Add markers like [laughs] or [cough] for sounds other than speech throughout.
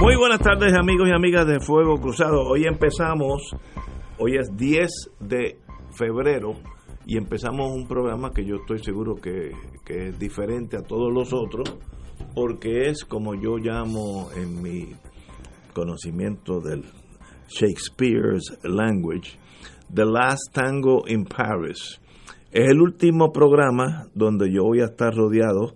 Muy buenas tardes amigos y amigas de Fuego Cruzado. Hoy empezamos, hoy es 10 de febrero y empezamos un programa que yo estoy seguro que, que es diferente a todos los otros porque es como yo llamo en mi conocimiento del Shakespeare's language, The Last Tango in Paris. Es el último programa donde yo voy a estar rodeado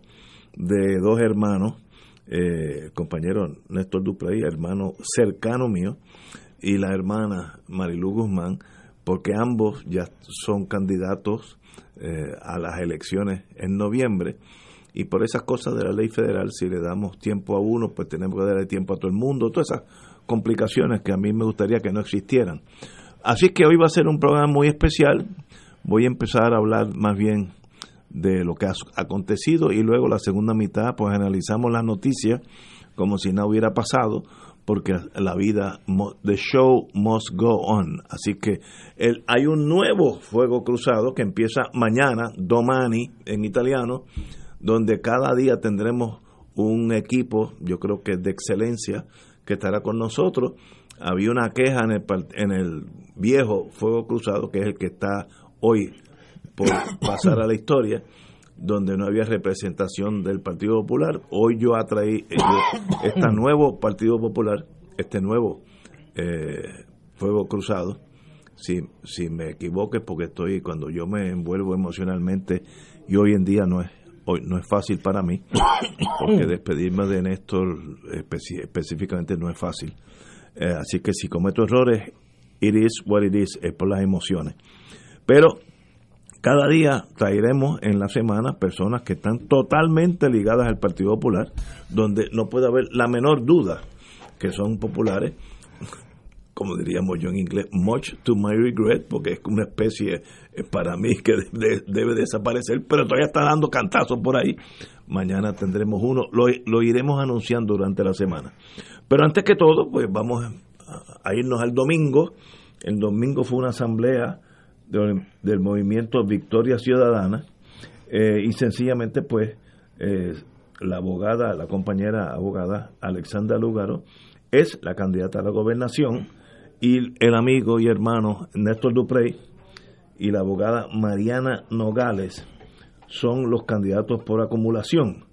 de dos hermanos eh, compañero Néstor Duprey, hermano cercano mío, y la hermana Marilu Guzmán, porque ambos ya son candidatos eh, a las elecciones en noviembre. Y por esas cosas de la ley federal, si le damos tiempo a uno, pues tenemos que darle tiempo a todo el mundo, todas esas complicaciones que a mí me gustaría que no existieran. Así que hoy va a ser un programa muy especial. Voy a empezar a hablar más bien de lo que ha acontecido y luego la segunda mitad pues analizamos las noticias como si no hubiera pasado porque la vida, the show must go on. Así que el, hay un nuevo fuego cruzado que empieza mañana, domani en italiano, donde cada día tendremos un equipo, yo creo que de excelencia, que estará con nosotros. Había una queja en el, en el viejo fuego cruzado, que es el que está hoy por pasar a la historia donde no había representación del Partido Popular. Hoy yo atraí eh, este nuevo Partido Popular, este nuevo eh, Fuego Cruzado. Si, si me equivoque, porque estoy, cuando yo me envuelvo emocionalmente, y hoy en día no es, hoy no es fácil para mí, porque despedirme de Néstor específicamente no es fácil. Eh, así que si cometo errores, it is what it is, es por las emociones. Pero cada día traeremos en la semana personas que están totalmente ligadas al Partido Popular, donde no puede haber la menor duda que son populares, como diríamos yo en inglés, much to my regret, porque es una especie eh, para mí que debe desaparecer, pero todavía está dando cantazos por ahí. Mañana tendremos uno, lo, lo iremos anunciando durante la semana. Pero antes que todo, pues vamos a irnos al domingo. El domingo fue una asamblea del, movimiento Victoria Ciudadana eh, y sencillamente pues eh, la abogada, la compañera abogada Alexandra Lugaro es la candidata a la gobernación y el amigo y hermano Néstor Duprey y la abogada Mariana Nogales son los candidatos por acumulación.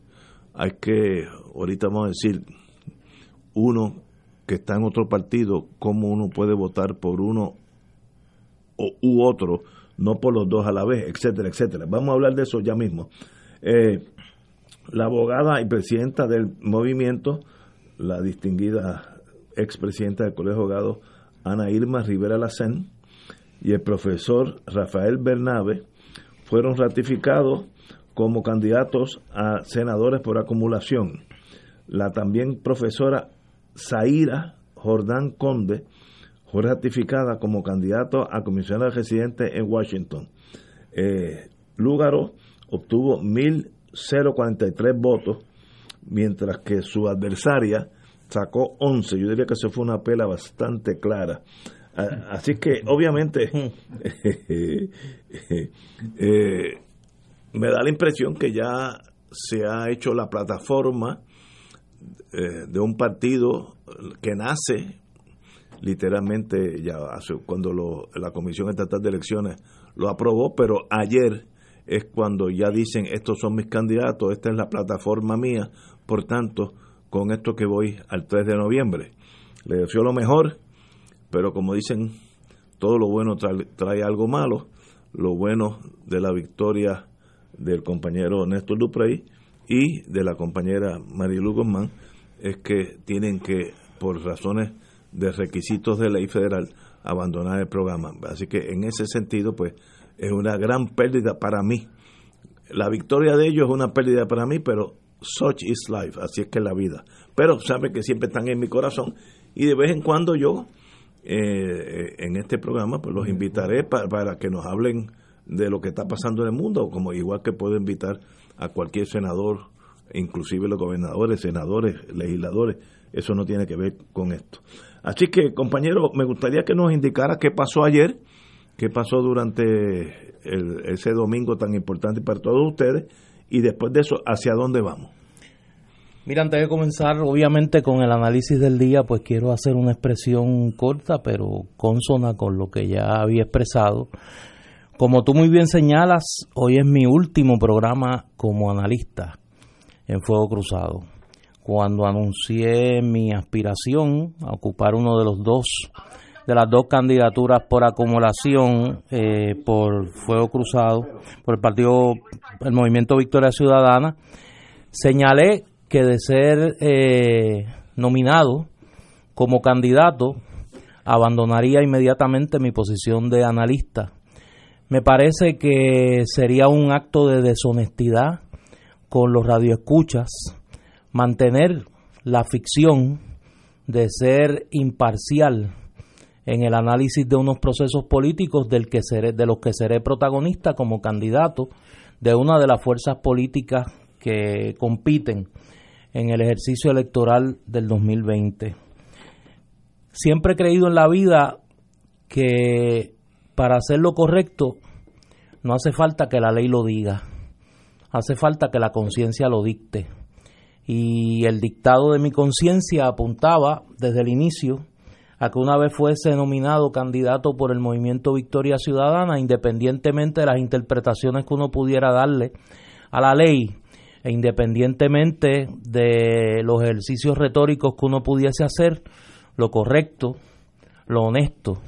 Hay que, ahorita vamos a decir, uno que está en otro partido, cómo uno puede votar por uno u otro, no por los dos a la vez, etcétera, etcétera. Vamos a hablar de eso ya mismo. Eh, la abogada y presidenta del movimiento, la distinguida expresidenta del Colegio de Abogados, Ana Irma Rivera Lacén, y el profesor Rafael Bernabe fueron ratificados como candidatos a senadores por acumulación. La también profesora Zaira Jordán Conde fue ratificada como candidato a comisionado residente en Washington. Eh, Lúgaro obtuvo 1.043 votos, mientras que su adversaria sacó 11. Yo diría que eso fue una pela bastante clara. Así que, obviamente, [laughs] eh, me da la impresión que ya se ha hecho la plataforma eh, de un partido que nace literalmente ya cuando la Comisión Estatal de Elecciones lo aprobó, pero ayer es cuando ya dicen estos son mis candidatos, esta es la plataforma mía, por tanto, con esto que voy al 3 de noviembre. Le deseo lo mejor, pero como dicen, todo lo bueno trae, trae algo malo. Lo bueno de la victoria del compañero Néstor Duprey y de la compañera Marilu Guzmán es que tienen que, por razones de requisitos de ley federal abandonar el programa. Así que en ese sentido, pues es una gran pérdida para mí. La victoria de ellos es una pérdida para mí, pero such is life, así es que es la vida. Pero sabe que siempre están en mi corazón y de vez en cuando yo eh, en este programa pues los invitaré para que nos hablen de lo que está pasando en el mundo, como igual que puedo invitar a cualquier senador, inclusive los gobernadores, senadores, legisladores, eso no tiene que ver con esto. Así que, compañero, me gustaría que nos indicara qué pasó ayer, qué pasó durante ese domingo tan importante para todos ustedes, y después de eso, hacia dónde vamos. Mira, antes de comenzar, obviamente con el análisis del día, pues quiero hacer una expresión corta, pero consona con lo que ya había expresado. Como tú muy bien señalas, hoy es mi último programa como analista en Fuego Cruzado. Cuando anuncié mi aspiración a ocupar uno de los dos de las dos candidaturas por acumulación eh, por Fuego Cruzado, por el partido, el Movimiento Victoria Ciudadana, señalé que de ser eh, nominado como candidato, abandonaría inmediatamente mi posición de analista. Me parece que sería un acto de deshonestidad con los radioescuchas mantener la ficción de ser imparcial en el análisis de unos procesos políticos del que seré, de los que seré protagonista como candidato de una de las fuerzas políticas que compiten en el ejercicio electoral del 2020. Siempre he creído en la vida que para hacer lo correcto no hace falta que la ley lo diga, hace falta que la conciencia lo dicte. Y el dictado de mi conciencia apuntaba desde el inicio a que una vez fuese nominado candidato por el movimiento Victoria Ciudadana, independientemente de las interpretaciones que uno pudiera darle a la ley, e independientemente de los ejercicios retóricos que uno pudiese hacer, lo correcto, lo honesto,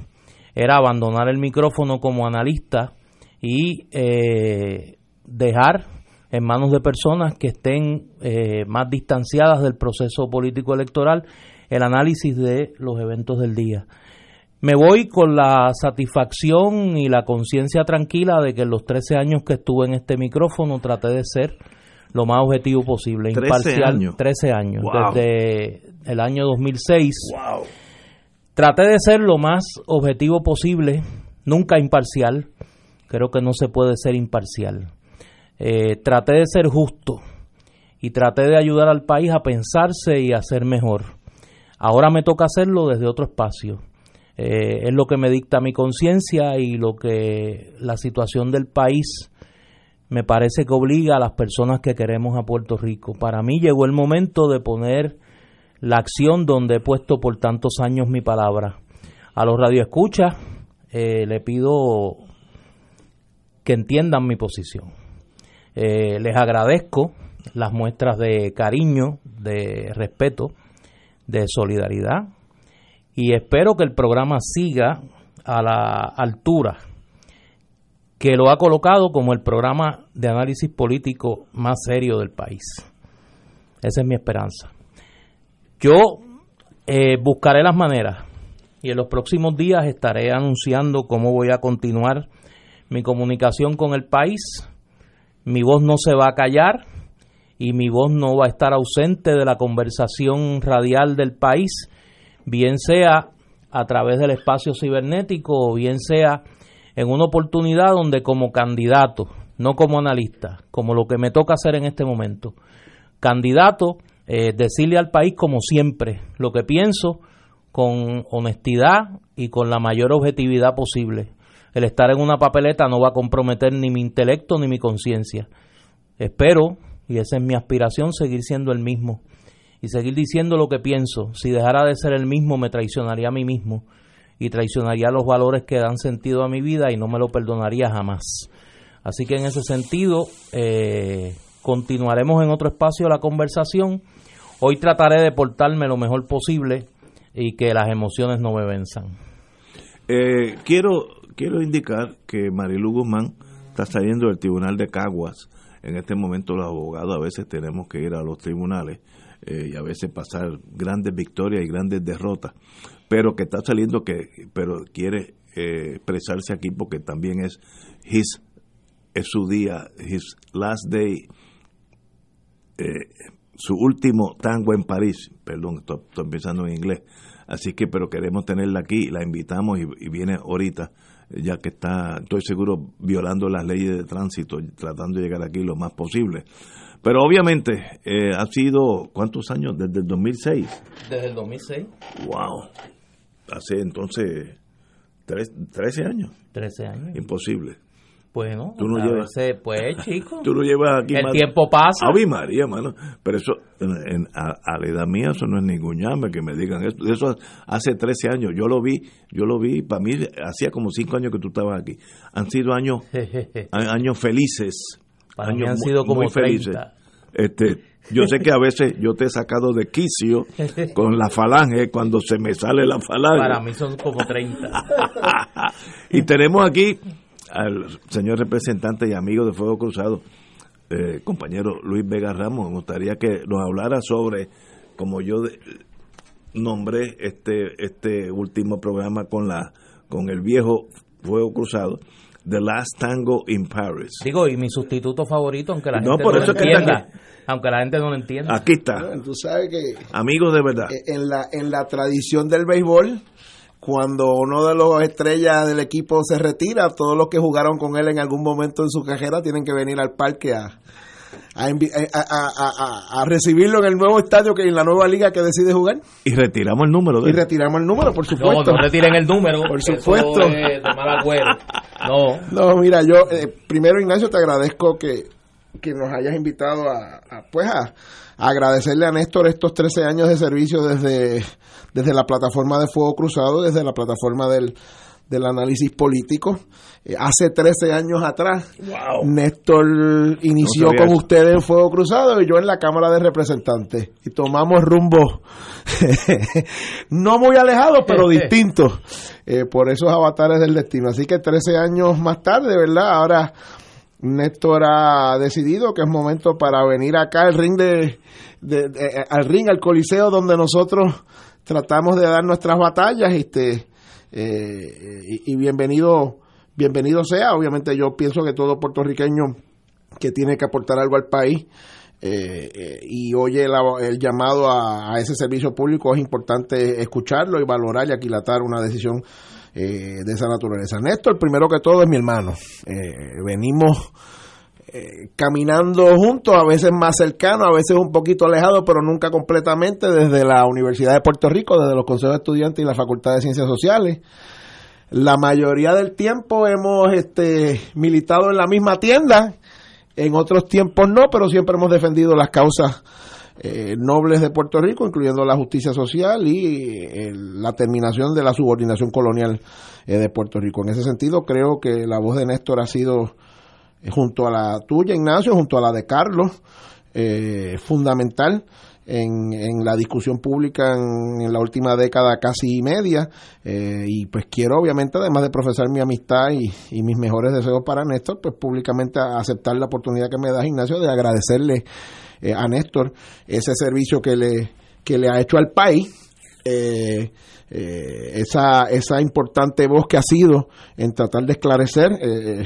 era abandonar el micrófono como analista y eh, dejar en manos de personas que estén eh, más distanciadas del proceso político electoral el análisis de los eventos del día. Me voy con la satisfacción y la conciencia tranquila de que en los 13 años que estuve en este micrófono traté de ser lo más objetivo posible, 13 imparcial, años. 13 años, desde el año 2006. Traté de ser lo más objetivo posible, nunca imparcial, creo que no se puede ser imparcial. Eh, traté de ser justo y traté de ayudar al país a pensarse y a ser mejor. Ahora me toca hacerlo desde otro espacio. Eh, es lo que me dicta mi conciencia y lo que la situación del país me parece que obliga a las personas que queremos a Puerto Rico. Para mí llegó el momento de poner la acción donde he puesto por tantos años mi palabra. A los radioescuchas eh, le pido que entiendan mi posición. Eh, les agradezco las muestras de cariño, de respeto, de solidaridad y espero que el programa siga a la altura que lo ha colocado como el programa de análisis político más serio del país. Esa es mi esperanza. Yo eh, buscaré las maneras y en los próximos días estaré anunciando cómo voy a continuar mi comunicación con el país. Mi voz no se va a callar y mi voz no va a estar ausente de la conversación radial del país, bien sea a través del espacio cibernético o bien sea en una oportunidad donde como candidato, no como analista, como lo que me toca hacer en este momento, candidato, eh, decirle al país como siempre lo que pienso con honestidad y con la mayor objetividad posible. El estar en una papeleta no va a comprometer ni mi intelecto ni mi conciencia. Espero, y esa es mi aspiración, seguir siendo el mismo y seguir diciendo lo que pienso. Si dejara de ser el mismo, me traicionaría a mí mismo y traicionaría los valores que dan sentido a mi vida y no me lo perdonaría jamás. Así que en ese sentido, eh, continuaremos en otro espacio la conversación. Hoy trataré de portarme lo mejor posible y que las emociones no me venzan. Eh, quiero, quiero indicar que Marilu Guzmán está saliendo del Tribunal de Caguas. En este momento los abogados a veces tenemos que ir a los tribunales eh, y a veces pasar grandes victorias y grandes derrotas. Pero que está saliendo que pero quiere eh, expresarse aquí porque también es his es su día his last day eh, su último tango en París. Perdón estoy, pensando en inglés. Así que, pero queremos tenerla aquí, la invitamos y, viene ahorita, ya que está, estoy seguro, violando las leyes de tránsito, tratando de llegar aquí lo más posible. Pero obviamente eh, ha sido, ¿cuántos años? Desde el 2006. Desde el 2006. ¡Wow! Hace entonces tres, 13 años. 13 años. Imposible. Bueno, tú no llevas, pues chico. [laughs] Tú no llevas aquí El tiempo pasa. Ave María, mano. Pero eso, en, a, la edad mía, eso no es ningún llame que me digan eso. Eso hace 13 años. Yo lo vi, yo lo vi. Para mí, hacía como 5 años que tú estabas aquí. Han sido años, [laughs] años felices. Para años mí han sido como muy felices. Este, yo sé que a veces yo te he sacado de quicio [laughs] con la falange cuando se me sale la falange. Para mí son como 30. y tenemos aquí al señor representante y amigo de Fuego Cruzado, eh, compañero Luis Vega Ramos. Me gustaría que nos hablara sobre, como yo nombré este, este último programa con, la, con el viejo Fuego Cruzado, The Last Tango in Paris. Digo, y mi sustituto favorito, aunque la gente no, lo entienda. aunque la gente no lo entienda. Aquí está. tú sabes que... Amigos de verdad. En la, en la tradición del béisbol cuando uno de los estrellas del equipo se retira, todos los que jugaron con él en algún momento en su carrera tienen que venir al parque a, a, recibirlo en el nuevo estadio que en la nueva liga que decide jugar. Y retiramos el número. De y retiramos el número, por supuesto. No, no retiren el número. por supuesto. no. No, mira, yo eh, primero Ignacio te agradezco que, que nos hayas invitado a, pues a agradecerle a Néstor estos 13 años de servicio desde desde la plataforma de Fuego Cruzado, desde la plataforma del, del análisis político. Eh, hace 13 años atrás, Néstor inició con ustedes en Fuego Cruzado y yo en la Cámara de Representantes. Y tomamos rumbo [laughs] no muy alejados, pero [laughs] distintos eh, por esos avatares del destino. Así que 13 años más tarde, ¿verdad? Ahora Néstor ha decidido que es momento para venir acá al ring de, al ring, al coliseo donde nosotros tratamos de dar nuestras batallas este, eh, y, bienvenido, bienvenido sea. Obviamente yo pienso que todo puertorriqueño que tiene que aportar algo al país eh, eh, y oye el llamado a, ese servicio público es importante escucharlo y valorar y aquilatar una decisión de esa naturaleza. Néstor, primero que todo, es mi hermano. venimos eh, caminando juntos, a veces más cercanos, a veces un poquito alejados, pero nunca completamente, desde la Universidad de Puerto Rico, desde los consejos de estudiantes y la Facultad de Ciencias Sociales. La mayoría del tiempo hemos este, militado en la misma tienda, en otros tiempos no, pero siempre hemos defendido las causas eh, nobles de Puerto Rico, incluyendo la justicia social y eh, la terminación de la subordinación colonial de Puerto Rico. En ese sentido, creo que la voz de Néstor ha sido junto a la tuya, Ignacio, junto a la de Carlos, eh, fundamental en, en, la discusión pública en, la última década casi media. Eh, y pues quiero, obviamente, además de profesar mi amistad y, y, mis mejores deseos para Néstor, pues públicamente aceptar la oportunidad que me da Ignacio de agradecerle eh, a Néstor ese servicio que le, que le ha hecho al país. Eh, esa, esa importante voz que ha sido en tratar de esclarecer eh,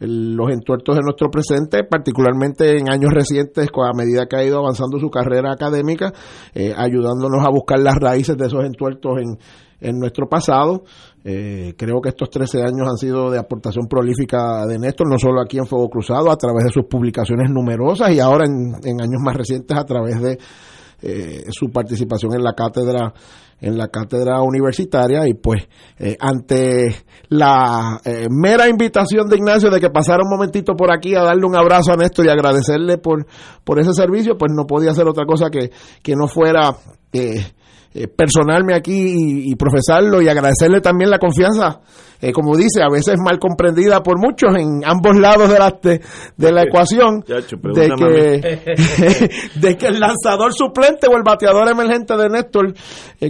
los entuertos de nuestro presente, particularmente en años recientes, a medida que ha ido avanzando su carrera académica, eh, ayudándonos a buscar las raíces de esos entuertos en, en nuestro pasado. Eh, creo que estos 13 años han sido de aportación prolífica de Néstor, no solo aquí en Fuego Cruzado, a través de sus publicaciones numerosas y ahora en, en años más recientes a través de eh, su participación en la cátedra en la cátedra universitaria y pues eh, ante la eh, mera invitación de Ignacio de que pasara un momentito por aquí a darle un abrazo a Néstor y agradecerle por, por ese servicio, pues no podía hacer otra cosa que, que no fuera eh, personarme aquí y, profesarlo y agradecerle también la confianza, como dice, a veces mal comprendida por muchos en ambos lados de la, de, la ecuación, de, que, [laughs] de que el lanzador suplente o el bateador emergente de Néstor,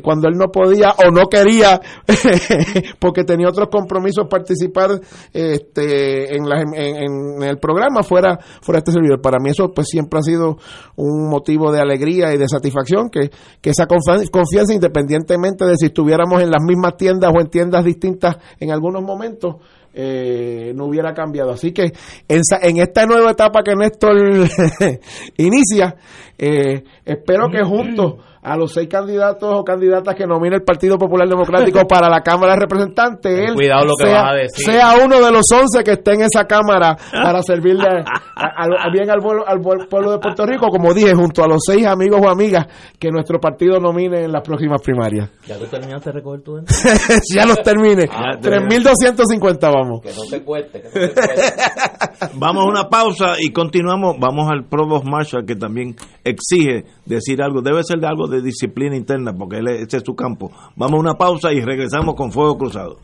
cuando él no podía o no quería, [laughs] porque tenía otros compromisos, participar este, en, la, en, el programa, fuera, fuera este servidor. Para mí eso pues siempre ha sido un motivo de alegría y de satisfacción, que, que esa confianza independientemente de si estuviéramos en las mismas tiendas o en tiendas distintas en algunos momentos, eh, no hubiera cambiado. Así que en, en, esta nueva etapa que Néstor [laughs] inicia, eh, espero que juntos a los seis candidatos o candidatas que nomina el Partido Popular Democrático [laughs] para la Cámara de Representantes, él Cuidado lo que sea, vas a decir. sea uno de los once que esté en esa Cámara [laughs] para servirle a- a- a- bien al, pueblo- al pueblo de Puerto Rico, como dije, junto a los seis amigos o amigas que nuestro partido nomine en las próximas primarias. ¿Ya tú terminaste de recoger tu [laughs] ya los termine. Ah, 3.250 vamos. Que no te cueste, que no te cueste. Vamos a una pausa y continuamos. Vamos al Provost Marshall que también exige decir algo. Debe ser de algo de disciplina interna porque ese es su campo. Vamos a una pausa y regresamos con Fuego Cruzado.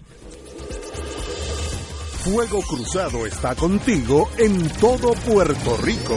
Fuego Cruzado está contigo en todo Puerto Rico.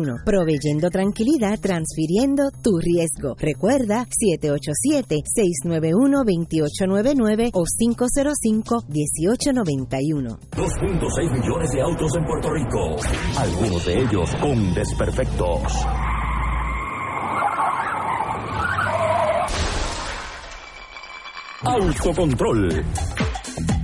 proveyendo tranquilidad, transfiriendo tu riesgo. Recuerda 787-691-2899 o 505-1891. 2.6 millones de autos en Puerto Rico, algunos de ellos con desperfectos. Autocontrol.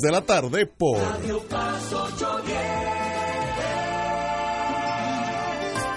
de la tarde por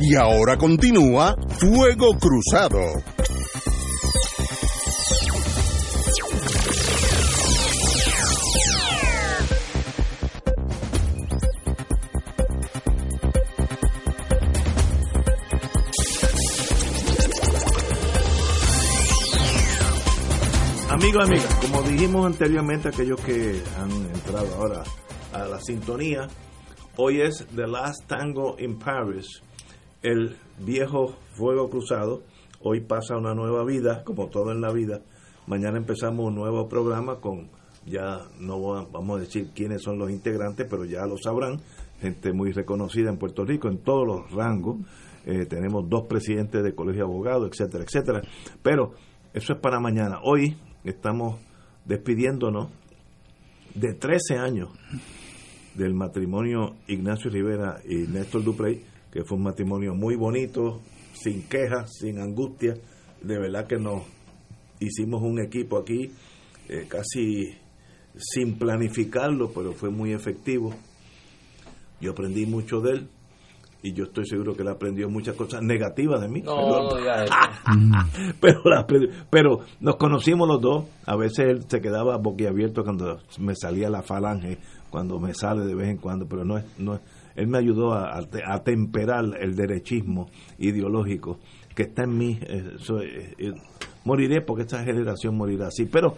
Y ahora continúa Fuego Cruzado. Amigos, amigas, como dijimos anteriormente, aquellos que han entrado ahora a la sintonía, hoy es The Last Tango in Paris, el viejo fuego cruzado. Hoy pasa una nueva vida, como todo en la vida. Mañana empezamos un nuevo programa con, ya no va- vamos a decir quiénes son los integrantes, pero ya lo sabrán, gente muy reconocida en Puerto Rico en todos los rangos. Eh, tenemos dos presidentes de colegio de abogados, etcétera, etcétera. Pero eso es para mañana. Hoy estamos despidiéndonos de 13 años del matrimonio Ignacio Rivera y Néstor Duprey, que fue un matrimonio muy bonito, sin quejas, sin angustia. De verdad que nos hicimos un equipo aquí, eh, casi sin planificarlo, pero fue muy efectivo. Yo aprendí mucho de él y yo estoy seguro que él aprendió muchas cosas negativas de mí. No, digas [laughs] eso. pero, la- pero nos conocimos los dos. A veces él se quedaba boquiabierto cuando me salía la falange, cuando me sale de vez en cuando, pero no es, no es- él me ayudó a, a te- a temperar el derechismo ideológico que está en mí. eh, eso, eh, eh, moriré porque esta generación morirá así, pero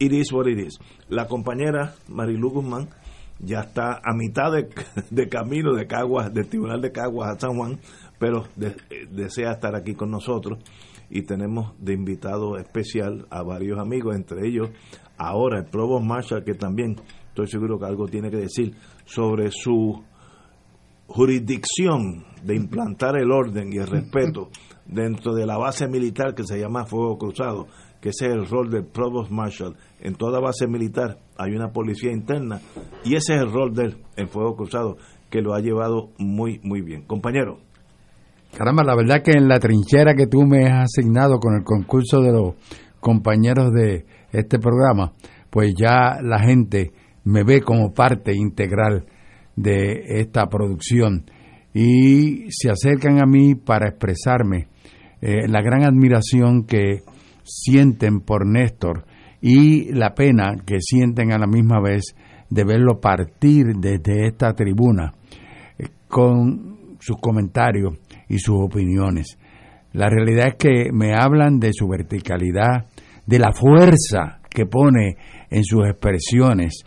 it is what it is. La compañera Marilu Guzmán ya está a mitad [laughs] de, camino de Caguas, del Tribunal de Caguas a San Juan, pero de- eh, desea estar aquí con nosotros y tenemos de invitado especial a varios amigos, entre ellos ahora el Provost Marshall, que también estoy seguro que algo tiene que decir sobre su jurisdicción de implantar el orden y el respeto [laughs] dentro de la base militar que se llama Fuego Cruzado, que ese es el rol del Provost Marshal. En toda base militar hay una policía interna y ese es el rol de él en Fuego Cruzado, que lo ha llevado muy, muy bien. Compañero. Caramba, la verdad que en la trinchera que tú me has asignado con el concurso de los compañeros de este programa, pues ya la gente me ve como parte integral de esta producción y se acercan a mí para expresarme eh, la gran admiración que sienten por Néstor y la pena que sienten a la misma vez de verlo partir desde esta tribuna eh, con sus comentarios y sus opiniones. La realidad es que me hablan de su verticalidad, de la fuerza que pone en sus expresiones,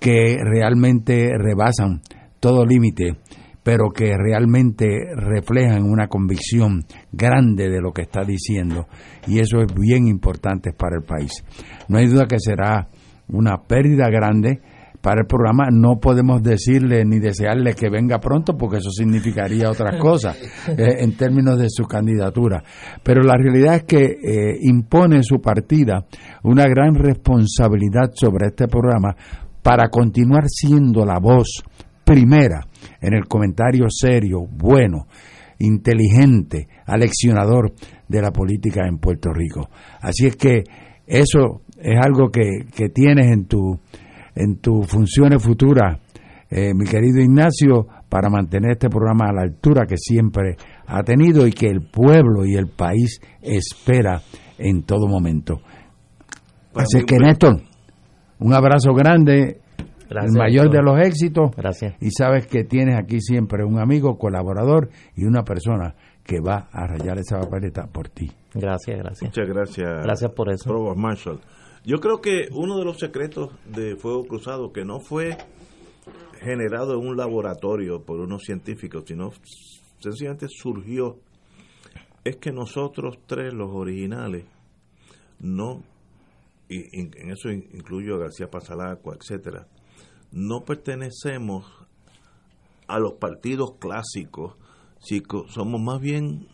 que realmente rebasan todo límite, pero que realmente reflejan una convicción grande de lo que está diciendo. Y eso es bien importante para el país. No hay duda que será una pérdida grande para el programa no podemos decirle ni desearle que venga pronto porque eso significaría otras [laughs] cosas eh, en términos de su candidatura. Pero la realidad es que eh, impone su partida una gran responsabilidad sobre este programa para continuar siendo la voz primera en el comentario serio, bueno, inteligente, aleccionador de la política en Puerto Rico. Así es que eso es algo que, que tienes en tu en tus funciones futuras, eh, mi querido Ignacio, para mantener este programa a la altura que siempre ha tenido y que el pueblo y el país espera en todo momento. Así que Néstor, un abrazo grande, el mayor de los éxitos. Gracias. Y sabes que tienes aquí siempre un amigo, colaborador y una persona que va a rayar esa papeleta por ti. Gracias, gracias. Muchas gracias. Gracias por eso. Provost Marshall. Yo creo que uno de los secretos de Fuego Cruzado, que no fue generado en un laboratorio por unos científicos, sino sencillamente surgió, es que nosotros tres, los originales, no, y en eso incluyo a García Pasalacua, etcétera, no pertenecemos a los partidos clásicos, si somos más bien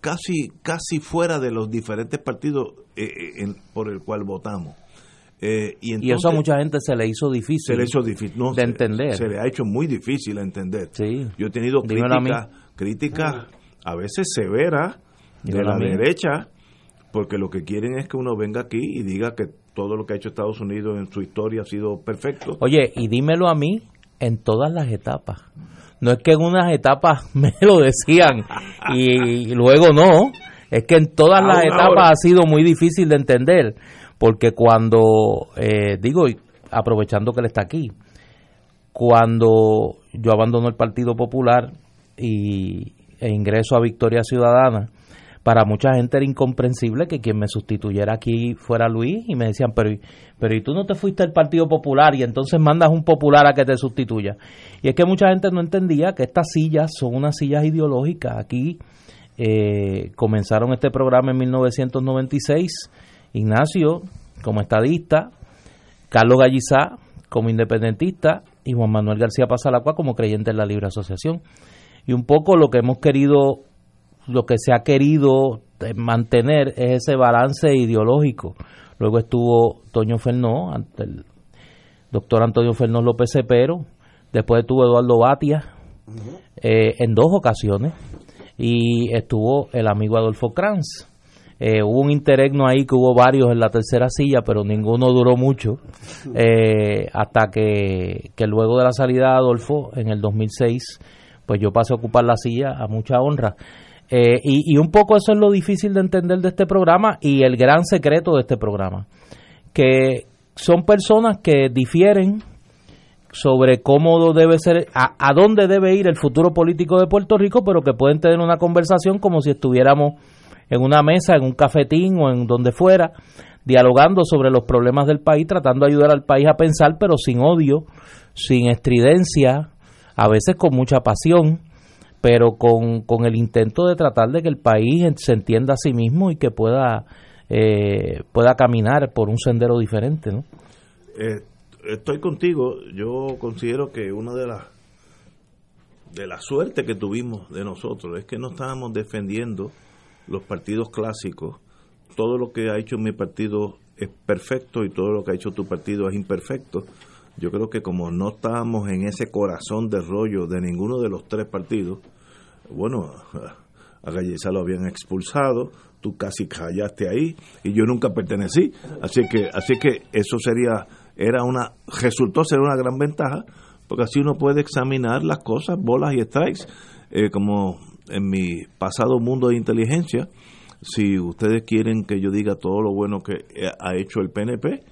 casi casi fuera de los diferentes partidos eh, eh, por el cual votamos. Eh, y, eso a mucha gente se le hizo difícil, de entender. Se, le ha hecho muy difícil entender. Yo he tenido críticas crítica a veces severas de la derecha, porque lo que quieren es que uno venga aquí y diga que todo lo que ha hecho Estados Unidos en su historia ha sido perfecto. Oye, y dímelo a mí en todas las etapas. No es que en unas etapas [laughs] me lo decían y, luego no. Es que en todas las etapas ha sido muy difícil de entender. Porque cuando, eh, digo, aprovechando que él está aquí, cuando yo abandono el Partido Popular y, e ingreso a Victoria Ciudadana, para mucha gente era incomprensible que quien me sustituyera aquí fuera Luis y me decían, pero, pero ¿y tú no te fuiste al Partido Popular y entonces mandas un popular a que te sustituya? Y es que mucha gente no entendía que estas sillas son unas sillas ideológicas. Aquí eh, comenzaron este programa en 1996, Ignacio como estadista, Carlos Gallizá como independentista y Juan Manuel García Pasalacua como creyente en la libre asociación. Y un poco lo que hemos querido lo que se ha querido eh, mantener es ese balance ideológico. Luego estuvo Toño Fernó, el doctor Antonio Fernó López Cepero, después estuvo Eduardo Batia eh, en dos ocasiones y estuvo el amigo Adolfo Kranz. Eh, hubo un interregno ahí que hubo varios en la tercera silla, pero ninguno duró mucho, [laughs] hasta que, que luego de la salida de Adolfo en el 2006, pues yo pasé a ocupar la silla a mucha honra. Eh, y, un poco eso es lo difícil de entender de este programa y el gran secreto de este programa, que son personas que difieren sobre cómo debe ser, a, dónde debe ir el futuro político de Puerto Rico, pero que pueden tener una conversación como si estuviéramos en una mesa, en un cafetín o en donde fuera, dialogando sobre los problemas del país, tratando de ayudar al país a pensar, pero sin odio, sin estridencia, a veces con mucha pasión pero con, con el intento de tratar de que el país se entienda a sí mismo y que pueda, eh, pueda caminar por un sendero diferente. ¿no? Eh, estoy contigo, yo considero que una de las de la suerte que tuvimos de nosotros es que no estábamos defendiendo los partidos clásicos. Todo lo que ha hecho mi partido es perfecto y todo lo que ha hecho tu partido es imperfecto. Yo creo que como no estábamos en ese corazón de rollo de ninguno de los tres partidos, bueno, a Galleza lo habían expulsado, tú casi callaste ahí y yo nunca pertenecí, así que así que eso sería era una resultó ser una gran ventaja porque así uno puede examinar las cosas, bolas y strikes, eh, como en mi pasado mundo de inteligencia, si ustedes quieren que yo diga todo lo bueno que ha hecho el PNP,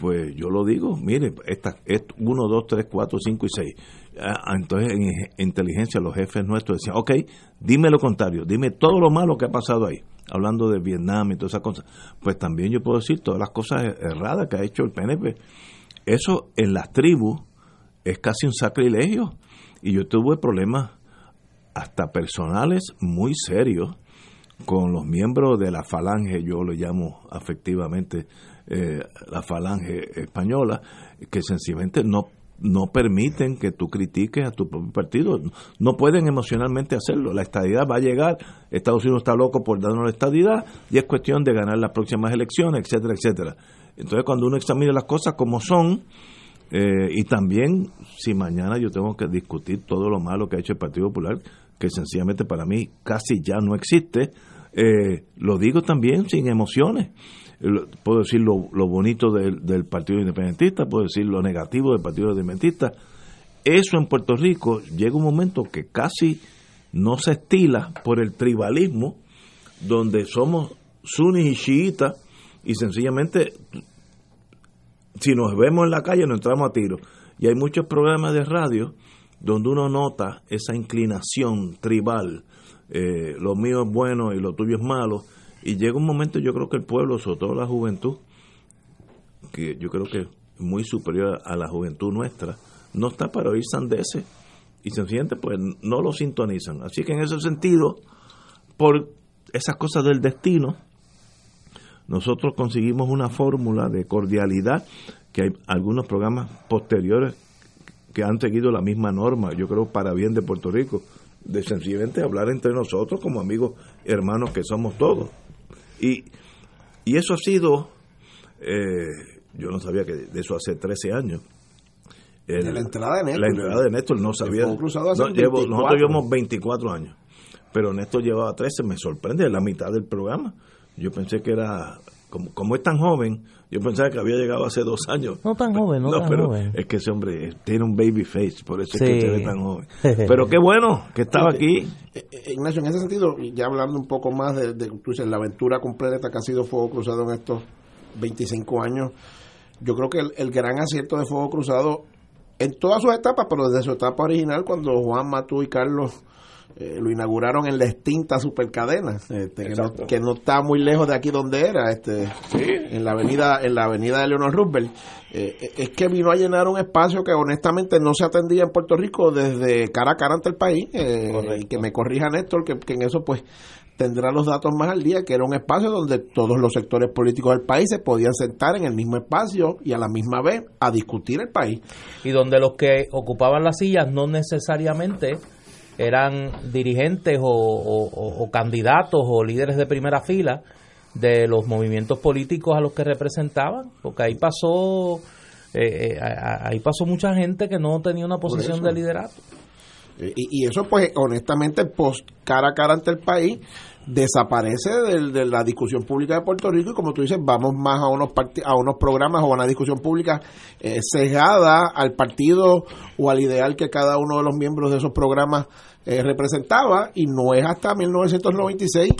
pues yo lo digo, mire, esta, 1, 2, 3, 4, 5 y 6. Ah, entonces en inteligencia los jefes nuestros decían, ok, dime lo contrario, dime todo lo malo que ha pasado ahí, hablando de Vietnam y todas esas cosas. Pues también yo puedo decir todas las cosas erradas que ha hecho el PNP. Eso en las tribus es casi un sacrilegio. Y yo tuve problemas hasta personales muy serios con los miembros de la falange, yo lo llamo afectivamente eh, la falange española, que sencillamente no no permiten que tú critiques a tu propio partido. No pueden emocionalmente hacerlo. La estadidad va a llegar. Estados Unidos está loco por darnos la estadidad y es cuestión de ganar las próximas elecciones, etcétera, etcétera. Entonces, cuando uno examina las cosas como son, eh, y también si mañana yo tengo que discutir todo lo malo que ha hecho el Partido Popular, que sencillamente para mí casi ya no existe, eh, lo digo también sin emociones puedo decir lo, bonito del, Partido Independentista, puedo decir lo negativo del Partido Independentista. Eso en Puerto Rico llega un momento que casi no se estila por el tribalismo, donde somos sunnis y chiitas, y sencillamente, si nos vemos en la calle, nos entramos a tiro. Y hay muchos programas de radio donde uno nota esa inclinación tribal, eh, lo mío es bueno y lo tuyo es malo, y llega un momento, yo creo que el pueblo, sobre todo la juventud, que yo creo que es muy superior a la juventud nuestra, no está para oír sandeces y sencillamente pues no lo sintonizan. Así que en ese sentido, por esas cosas del destino, nosotros conseguimos una fórmula de cordialidad que hay algunos programas posteriores que han seguido la misma norma, yo creo para bien de Puerto Rico, de sencillamente hablar entre nosotros como amigos hermanos que somos todos. Y, y eso ha sido, eh, yo no sabía que de eso hace 13 años. la entrada de Néstor. La entrada de Néstor no sabía. nosotros llevamos 24 años, pero Néstor llevaba 13, me sorprende, la mitad del programa. Yo pensé que era como, es tan joven, yo pensaba que había llegado hace dos años. No tan joven, no, tan pero joven. Es que ese hombre tiene un baby face, por eso es que se ve tan joven. [laughs] Pero qué bueno que estaba aquí. Eh, eh, Ignacio, en ese sentido, ya hablando un poco más de, de la aventura completa que ha sido Fuego Cruzado en estos 25 años, yo creo que el, el gran acierto de Fuego Cruzado en todas sus etapas, pero desde su etapa original, cuando Juan Matú y Carlos eh, lo inauguraron en la extinta supercadena este, que, no, está muy lejos de aquí donde era este en la avenida en la avenida de Leonor Roosevelt. Eh, eh, es que vino a llenar un espacio que honestamente no se atendía en Puerto Rico desde cara a cara ante el país. Y que me corrija Néstor que, que en eso pues tendrá los datos más al día, que era un espacio donde todos los sectores políticos del país se podían sentar en el mismo espacio y a la misma vez a discutir el país. Y donde los que ocupaban las sillas no necesariamente eran dirigentes o, candidatos o líderes de primera fila de los movimientos políticos a los que representaban, porque ahí pasó eh, eh, ahí pasó mucha gente que no tenía una posición de liderato. Eh, y, eso pues honestamente post cara a cara ante el país desaparece de, la discusión pública de Puerto Rico y como tú dices vamos más a unos a unos programas o a una discusión pública eh, cegada al partido o al ideal que cada uno de los miembros de esos programas eh, representaba. Y no es hasta 1996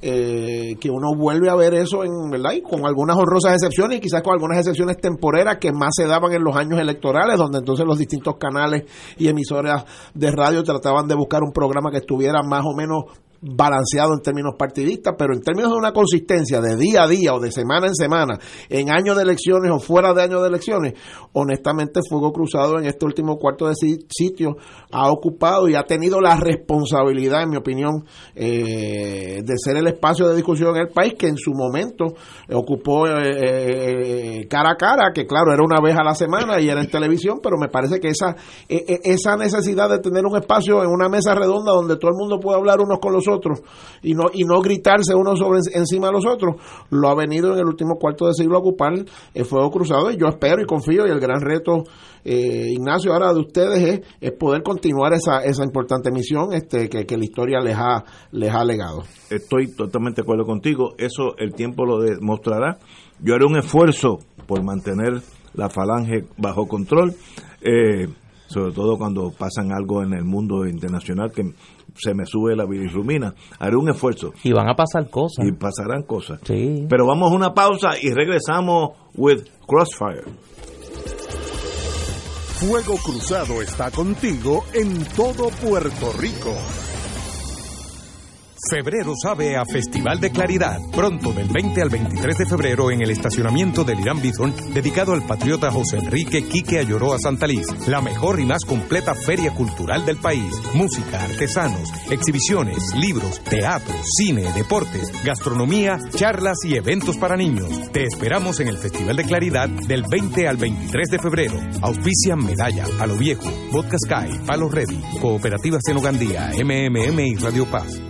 eh, que uno vuelve a ver eso en verdad y con algunas honrosas excepciones y quizás con algunas excepciones temporeras que más se daban en los años electorales donde entonces los distintos canales y emisoras de radio trataban de buscar un programa que estuviera más o menos balanceado en términos partidistas, pero en términos de una consistencia de día a día o de semana en semana, en años de elecciones o fuera de años de elecciones, honestamente Fuego Cruzado en este último cuarto de sitio ha ocupado y ha tenido la responsabilidad, en mi opinión, eh, de ser el espacio de discusión en el país que en su momento ocupó eh, eh, cara a cara, que claro, era una vez a la semana y era en televisión, pero me parece que esa, esa necesidad de tener un espacio en una mesa redonda donde todo el mundo puede hablar unos con los otros y no y no gritarse uno sobre encima de los otros lo ha venido en el último cuarto de siglo a ocupar el fuego cruzado y yo espero y confío y el gran reto eh, Ignacio ahora de ustedes es, poder continuar esa, esa importante misión este que, que la historia les ha les ha legado. Estoy totalmente de acuerdo contigo eso el tiempo lo demostrará. Yo haré un esfuerzo por mantener la falange bajo control eh, sobre todo cuando pasan algo en el mundo internacional que se me sube la bilirrubina. Haré un esfuerzo. Y van a pasar cosas. Y pasarán cosas. Sí. Pero vamos a una pausa y regresamos with Crossfire. Fuego Cruzado está contigo en todo Puerto Rico. Febrero sabe a Festival de Claridad. Pronto, del 20 al 23 de febrero, en el estacionamiento del Irán Bison, dedicado al patriota José Enrique Quique Ayoroa Santaliz. La mejor y más completa feria cultural del país. Música, artesanos, exhibiciones, libros, teatro, cine, deportes, gastronomía, charlas y eventos para niños. Te esperamos en el Festival de Claridad del 20 al 23 de febrero. Auspician Medalla, Palo Viejo, Vodka Sky, Palo Ready, Cooperativas en Ugandía, MMM y Radio Paz.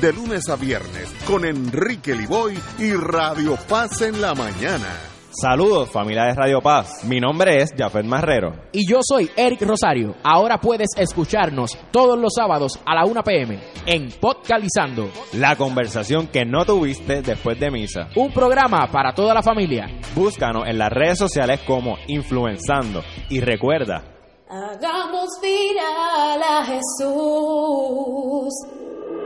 de lunes a viernes con Enrique Liboy y Radio Paz en la mañana. Saludos familia de Radio Paz, mi nombre es Jafet Marrero. Y yo soy Eric Rosario. Ahora puedes escucharnos todos los sábados a la 1 pm en Podcalizando. La conversación que no tuviste después de misa. Un programa para toda la familia. Búscanos en las redes sociales como Influenzando. Y recuerda, Hagamos viral a Jesús.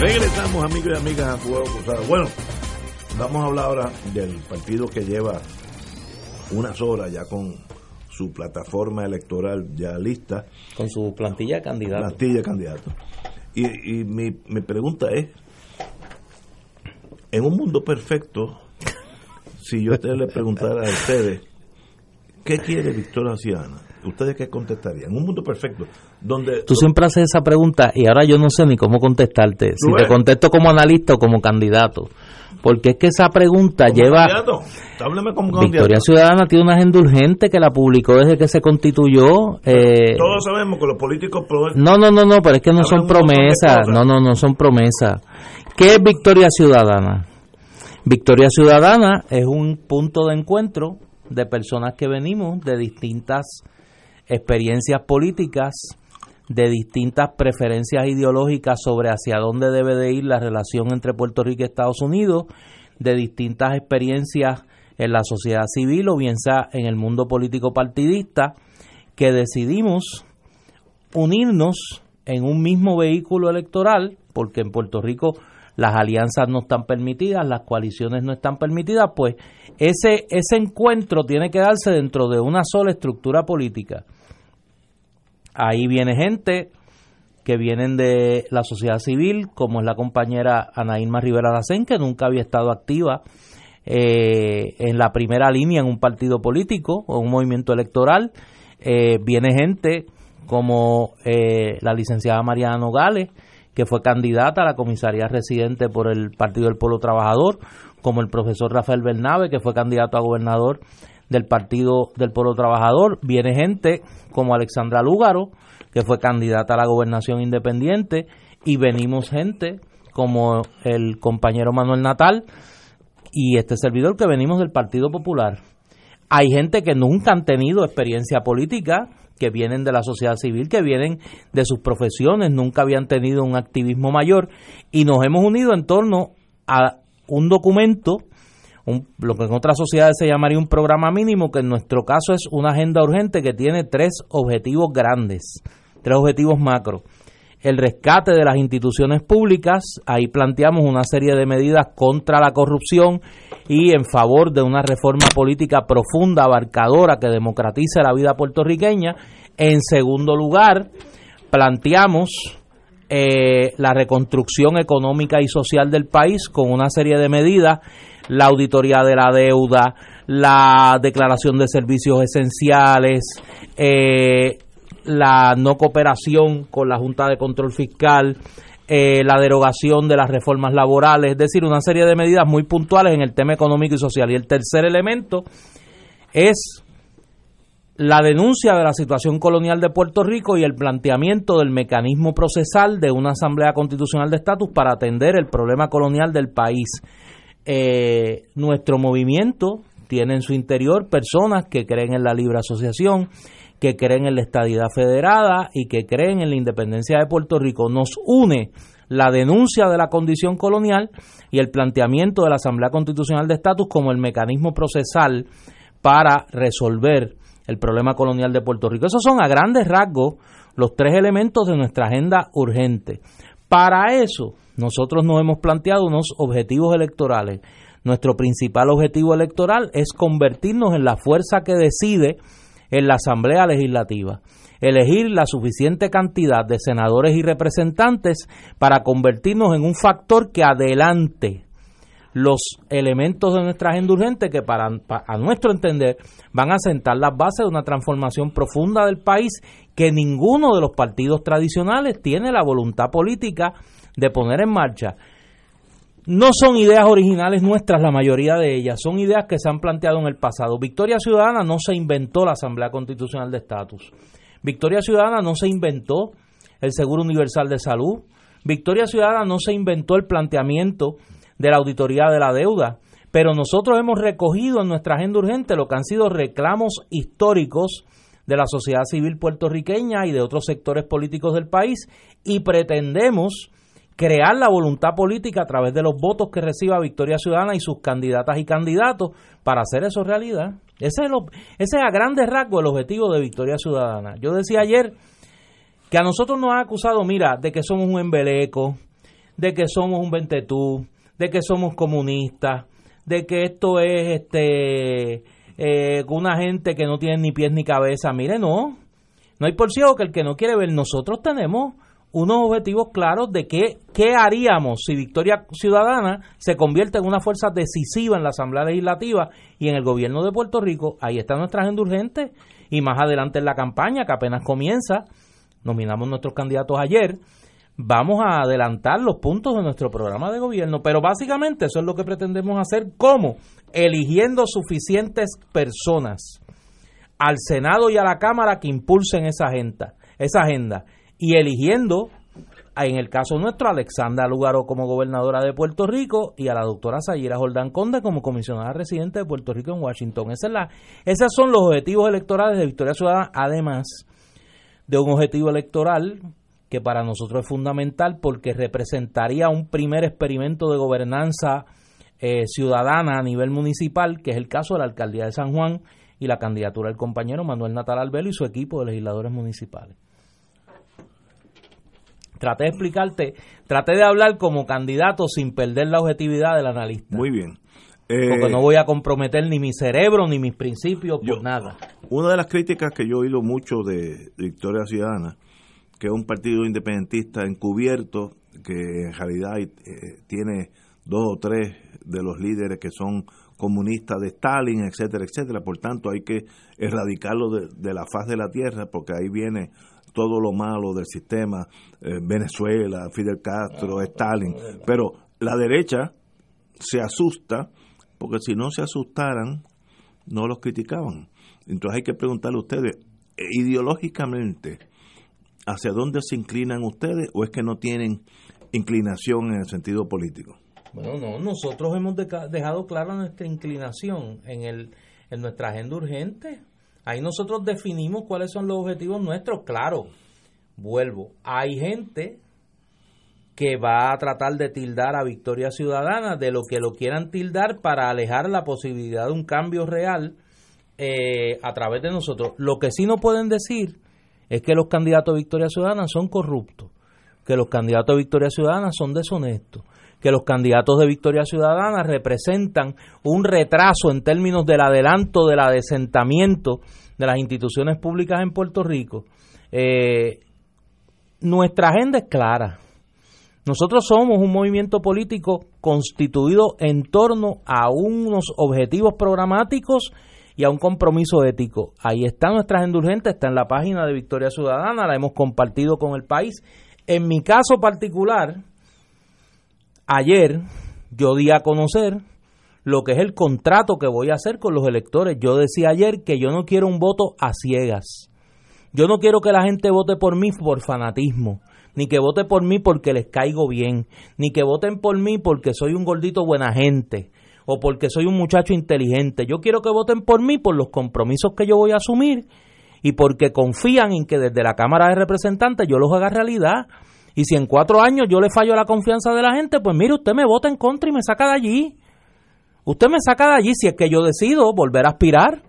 Regresamos amigos y amigas a Fuego Cruzado. Bueno, vamos a hablar ahora del partido que lleva unas horas ya con su plataforma electoral ya lista. Con su plantilla de candidatos. Plantilla de candidatos. Y, y mi, mi pregunta es, en un mundo perfecto, si yo te le preguntara a ustedes, ¿qué quiere Victoria Ciudadana? ¿Ustedes qué contestarían? En un mundo perfecto, donde... Tú siempre haces esa pregunta y ahora yo no sé ni cómo contestarte. Si te contesto como analista o como candidato. Porque es que esa pregunta lleva... Candidato? Como Victoria candidato. Ciudadana tiene una agenda urgente que la publicó desde que se constituyó. eh, Todos sabemos que los políticos... No, no, no, no, pero es que no son promesas. No, no, no son promesas. ¿Qué es Victoria Ciudadana? Victoria Ciudadana es un punto de encuentro de personas que venimos de distintas experiencias políticas, de distintas preferencias ideológicas sobre hacia dónde debe de ir la relación entre Puerto Rico y Estados Unidos, de distintas experiencias en la sociedad civil o bien sea en el mundo político partidista, que decidimos unirnos en un mismo vehículo electoral, porque en Puerto Rico las alianzas no están permitidas, las coaliciones no están permitidas, pues ese, ese encuentro tiene que darse dentro de una sola estructura política. Ahí viene gente que vienen de la sociedad civil, como es la compañera Ana Irma Rivera Lacén, que nunca había estado activa eh, en la primera línea en un partido político o un movimiento electoral. Eh, viene gente como eh, la licenciada Mariana Nogales, que fue candidata a la comisaría residente por el Partido del Pueblo Trabajador, como el profesor Rafael Bernabe, que fue candidato a gobernador del Partido del Pueblo Trabajador. Viene gente como Alexandra Lúgaro, que fue candidata a la gobernación independiente, y venimos gente como el compañero Manuel Natal y este servidor que venimos del Partido Popular. Hay gente que nunca han tenido experiencia política, que vienen de la sociedad civil, que vienen de sus profesiones, nunca habían tenido un activismo mayor y nos hemos unido en torno a un documento, lo que en otras sociedades se llamaría un programa mínimo, que en nuestro caso es una agenda urgente que tiene tres objetivos grandes, tres objetivos macro. El rescate de las instituciones públicas, ahí planteamos una serie de medidas contra la corrupción y en favor de una reforma política profunda, abarcadora, que democratice la vida puertorriqueña. En segundo lugar, planteamos eh, la reconstrucción económica y social del país con una serie de medidas, la auditoría de la deuda, la declaración de servicios esenciales, eh, la no cooperación con la Junta de Control Fiscal, eh, la derogación de las reformas laborales, es decir, una serie de medidas muy puntuales en el tema económico y social. Y el tercer elemento es la denuncia de la situación colonial de Puerto Rico y el planteamiento del mecanismo procesal de una Asamblea Constitucional de Estatus para atender el problema colonial del país. Eh, nuestro movimiento tiene en su interior personas que creen en la libre asociación, que creen en la estadidad federada y que creen en la independencia de Puerto Rico. Nos une la denuncia de la condición colonial y el planteamiento de la Asamblea Constitucional de Estatus como el mecanismo procesal para resolver el problema colonial de Puerto Rico. Esos son a grandes rasgos los tres elementos de nuestra agenda urgente. Para eso, nosotros nos hemos planteado unos objetivos electorales. Nuestro principal objetivo electoral es convertirnos en la fuerza que decide en la Asamblea Legislativa, elegir la suficiente cantidad de senadores y representantes para convertirnos en un factor que adelante los elementos de nuestra agenda urgente que para, a nuestro entender van a sentar las bases de una transformación profunda del país que ninguno de los partidos tradicionales tiene la voluntad política de poner en marcha. No son ideas originales nuestras, la mayoría de ellas, son ideas que se han planteado en el pasado. Victoria Ciudadana no se inventó la Asamblea Constitucional de Estatus. Victoria Ciudadana no se inventó el Seguro Universal de Salud. Victoria Ciudadana no se inventó el planteamiento de la auditoría de la deuda. Pero nosotros hemos recogido en nuestra agenda urgente lo que han sido reclamos históricos de la sociedad civil puertorriqueña y de otros sectores políticos del país y pretendemos crear la voluntad política a través de los votos que reciba Victoria Ciudadana y sus candidatas y candidatos para hacer eso realidad. Ese es, lo, ese es a grandes rasgos el objetivo de Victoria Ciudadana. Yo decía ayer que a nosotros nos ha acusado, mira, de que somos un embeleco, de que somos un ventetú, de que somos comunistas, de que esto es este eh, una gente que no tiene ni pies ni cabeza. Mire, no, no hay por ciego que el que no quiere ver, nosotros tenemos unos objetivos claros de qué, qué haríamos si Victoria Ciudadana se convierte en una fuerza decisiva en la Asamblea Legislativa y en el gobierno de Puerto Rico. Ahí está nuestra agenda urgente y más adelante en la campaña que apenas comienza, nominamos nuestros candidatos ayer, vamos a adelantar los puntos de nuestro programa de gobierno, pero básicamente eso es lo que pretendemos hacer, ¿cómo? Eligiendo suficientes personas al Senado y a la Cámara que impulsen esa agenda, esa agenda y eligiendo, en el caso nuestro, a Alexandra Lugaro como gobernadora de Puerto Rico y a la doctora Sayira Jordán Conde como comisionada residente de Puerto Rico en Washington. Esa es la, esos son los objetivos electorales de Victoria Ciudadana, además de un objetivo electoral que para nosotros es fundamental porque representaría un primer experimento de gobernanza eh, ciudadana a nivel municipal, que es el caso de la alcaldía de San Juan y la candidatura del compañero Manuel Natal Albelo y su equipo de legisladores municipales. Traté de explicarte, traté de hablar como candidato sin perder la objetividad del analista. Muy bien. porque Eh, no voy a comprometer ni mi cerebro ni mis principios por nada. Una de las críticas que yo he oído mucho de Victoria Ciudadana, que es un partido independentista encubierto, que en realidad eh, tiene dos o tres de los líderes que son comunistas de Stalin, etcétera, etcétera. Por tanto, hay que erradicarlo de, de la faz de la tierra, porque ahí viene todo lo malo del sistema, eh, Venezuela, Fidel Castro, Stalin. Pero la derecha se asusta, porque si no se asustaran, no los criticaban. Entonces hay que preguntarle a ustedes, eh, ideológicamente, ¿hacia dónde se inclinan ustedes o es que no tienen inclinación en el sentido político? Bueno, no, nosotros hemos dejado clara nuestra inclinación en, el, en nuestra agenda urgente. Ahí nosotros definimos cuáles son los objetivos nuestros. Claro, vuelvo, hay gente que va a tratar de tildar a Victoria Ciudadana de lo que lo quieran tildar para alejar la posibilidad de un cambio real eh, a través de nosotros. Lo que sí no pueden decir es que los candidatos de Victoria Ciudadana son corruptos, que los candidatos de Victoria Ciudadana son deshonestos, que los candidatos de Victoria Ciudadana representan un retraso en términos del adelanto, del adesentamiento de las instituciones públicas en Puerto Rico. Eh, nuestra agenda es clara. Nosotros somos un movimiento político constituido en torno a unos objetivos programáticos y a un compromiso ético. Ahí está nuestra agenda urgente, está en la página de Victoria Ciudadana, la hemos compartido con el país. En mi caso particular, ayer yo di a conocer lo que es el contrato que voy a hacer con los electores. Yo decía ayer que yo no quiero un voto a ciegas. Yo no quiero que la gente vote por mí por fanatismo, ni que vote por mí porque les caigo bien, ni que voten por mí porque soy un gordito buena gente o porque soy un muchacho inteligente. Yo quiero que voten por mí por los compromisos que yo voy a asumir y porque confían en que desde la Cámara de Representantes yo los haga realidad. Y si en cuatro años yo le fallo la confianza de la gente, pues mire, usted me vota en contra y me saca de allí. Usted me saca de allí si es que yo decido volver a aspirar.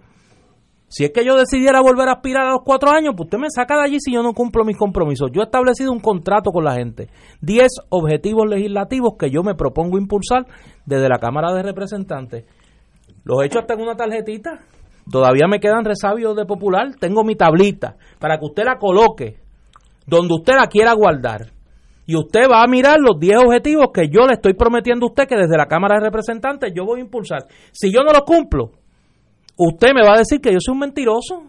Si es que yo decidiera volver a aspirar a los cuatro años, pues usted me saca de allí si yo no cumplo mis compromisos. Yo he establecido un contrato con la gente. Diez objetivos legislativos que yo me propongo impulsar desde la Cámara de Representantes. Los he hecho hasta en una tarjetita. Todavía me quedan resabios de popular. Tengo mi tablita para que usted la coloque donde usted la quiera guardar. Y usted va a mirar los 10 objetivos que yo le estoy prometiendo a usted que desde la Cámara de Representantes yo voy a impulsar. Si yo no los cumplo, usted me va a decir que yo soy un mentiroso,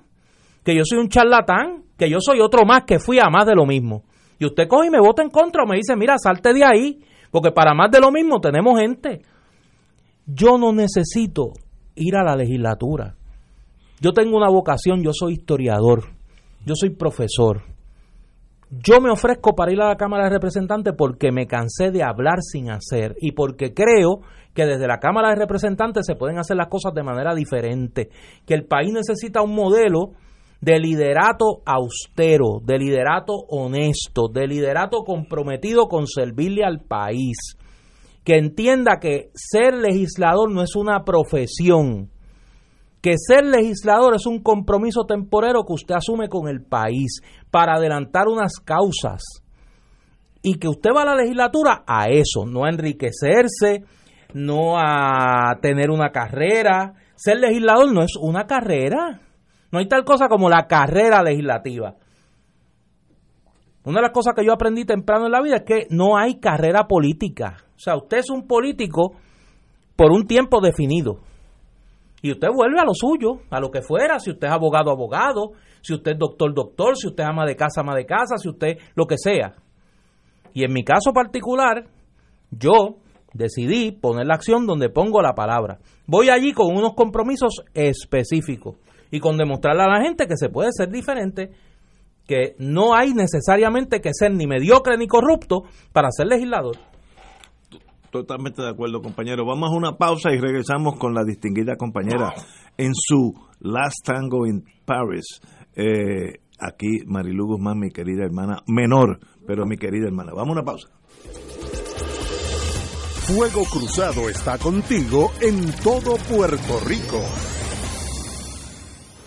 que yo soy un charlatán, que yo soy otro más que fui a más de lo mismo. Y usted coge y me vota en contra o me dice, mira, salte de ahí, porque para más de lo mismo tenemos gente. Yo no necesito ir a la legislatura. Yo tengo una vocación, yo soy historiador, yo soy profesor. Yo me ofrezco para ir a la Cámara de Representantes porque me cansé de hablar sin hacer y porque creo que desde la Cámara de Representantes se pueden hacer las cosas de manera diferente, que el país necesita un modelo de liderato austero, de liderato honesto, de liderato comprometido con servirle al país, que entienda que ser legislador no es una profesión, que ser legislador es un compromiso temporero que usted asume con el país para adelantar unas causas y que usted va a la legislatura a eso, no a enriquecerse, no a tener una carrera. Ser legislador no es una carrera. No hay tal cosa como la carrera legislativa. Una de las cosas que yo aprendí temprano en la vida es que no hay carrera política. O sea, usted es un político por un tiempo definido. Y usted vuelve a lo suyo, a lo que fuera, si usted es abogado, abogado, si usted es doctor, doctor, si usted es ama de casa, ama de casa, si usted lo que sea. Y en mi caso particular, yo decidí poner la acción donde pongo la palabra. Voy allí con unos compromisos específicos y con demostrarle a la gente que se puede ser diferente, que no hay necesariamente que ser ni mediocre ni corrupto para ser legislador. Totalmente de acuerdo, compañero. Vamos a una pausa y regresamos con la distinguida compañera en su Last Tango in Paris. Eh, aquí Marilu Guzmán, mi querida hermana, menor, pero mi querida hermana. Vamos a una pausa. Fuego Cruzado está contigo en todo Puerto Rico.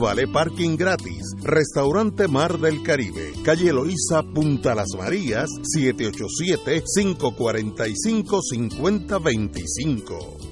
vale parking gratis. Restaurante Mar del Caribe, calle Eloísa, Punta Las Marías, 787-545-5025.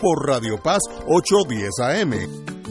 por Radio Paz 810 AM.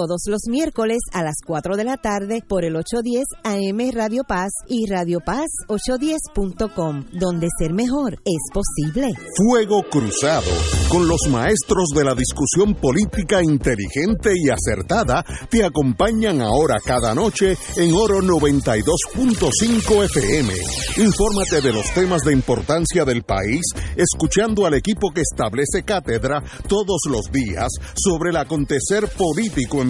todos los miércoles a las 4 de la tarde por el 810 AM Radio Paz y Radio Paz 810.com, donde ser mejor es posible. Fuego Cruzado, con los maestros de la discusión política inteligente y acertada, te acompañan ahora cada noche en Oro 92.5 FM. Infórmate de los temas de importancia del país, escuchando al equipo que establece cátedra todos los días sobre el acontecer político en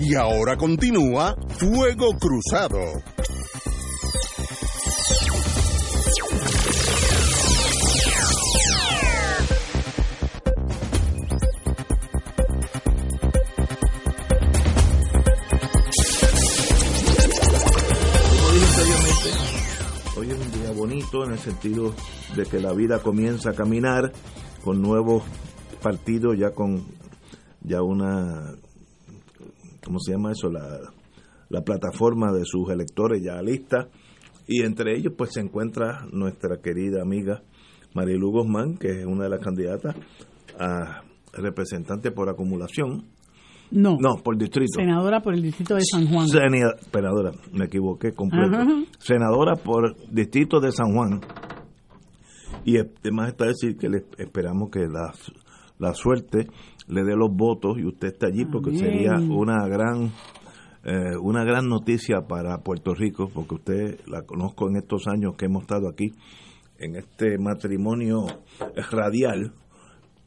Y ahora continúa Fuego Cruzado. Hoy es un día bonito en el sentido de que la vida comienza a caminar con nuevos partidos, ya con ya una ¿cómo se llama eso? La, la plataforma de sus electores ya lista. Y entre ellos pues se encuentra nuestra querida amiga Marilu Guzmán, que es una de las candidatas a representante por acumulación. No. No, por distrito. Senadora por el distrito de San Juan. Senadora, me equivoqué completo. Ajá. Senadora por distrito de San Juan. Y además está decir que le esperamos que la, la suerte le dé los votos y usted está allí porque Amén. sería una gran eh, una gran noticia para Puerto Rico porque usted la conozco en estos años que hemos estado aquí en este matrimonio radial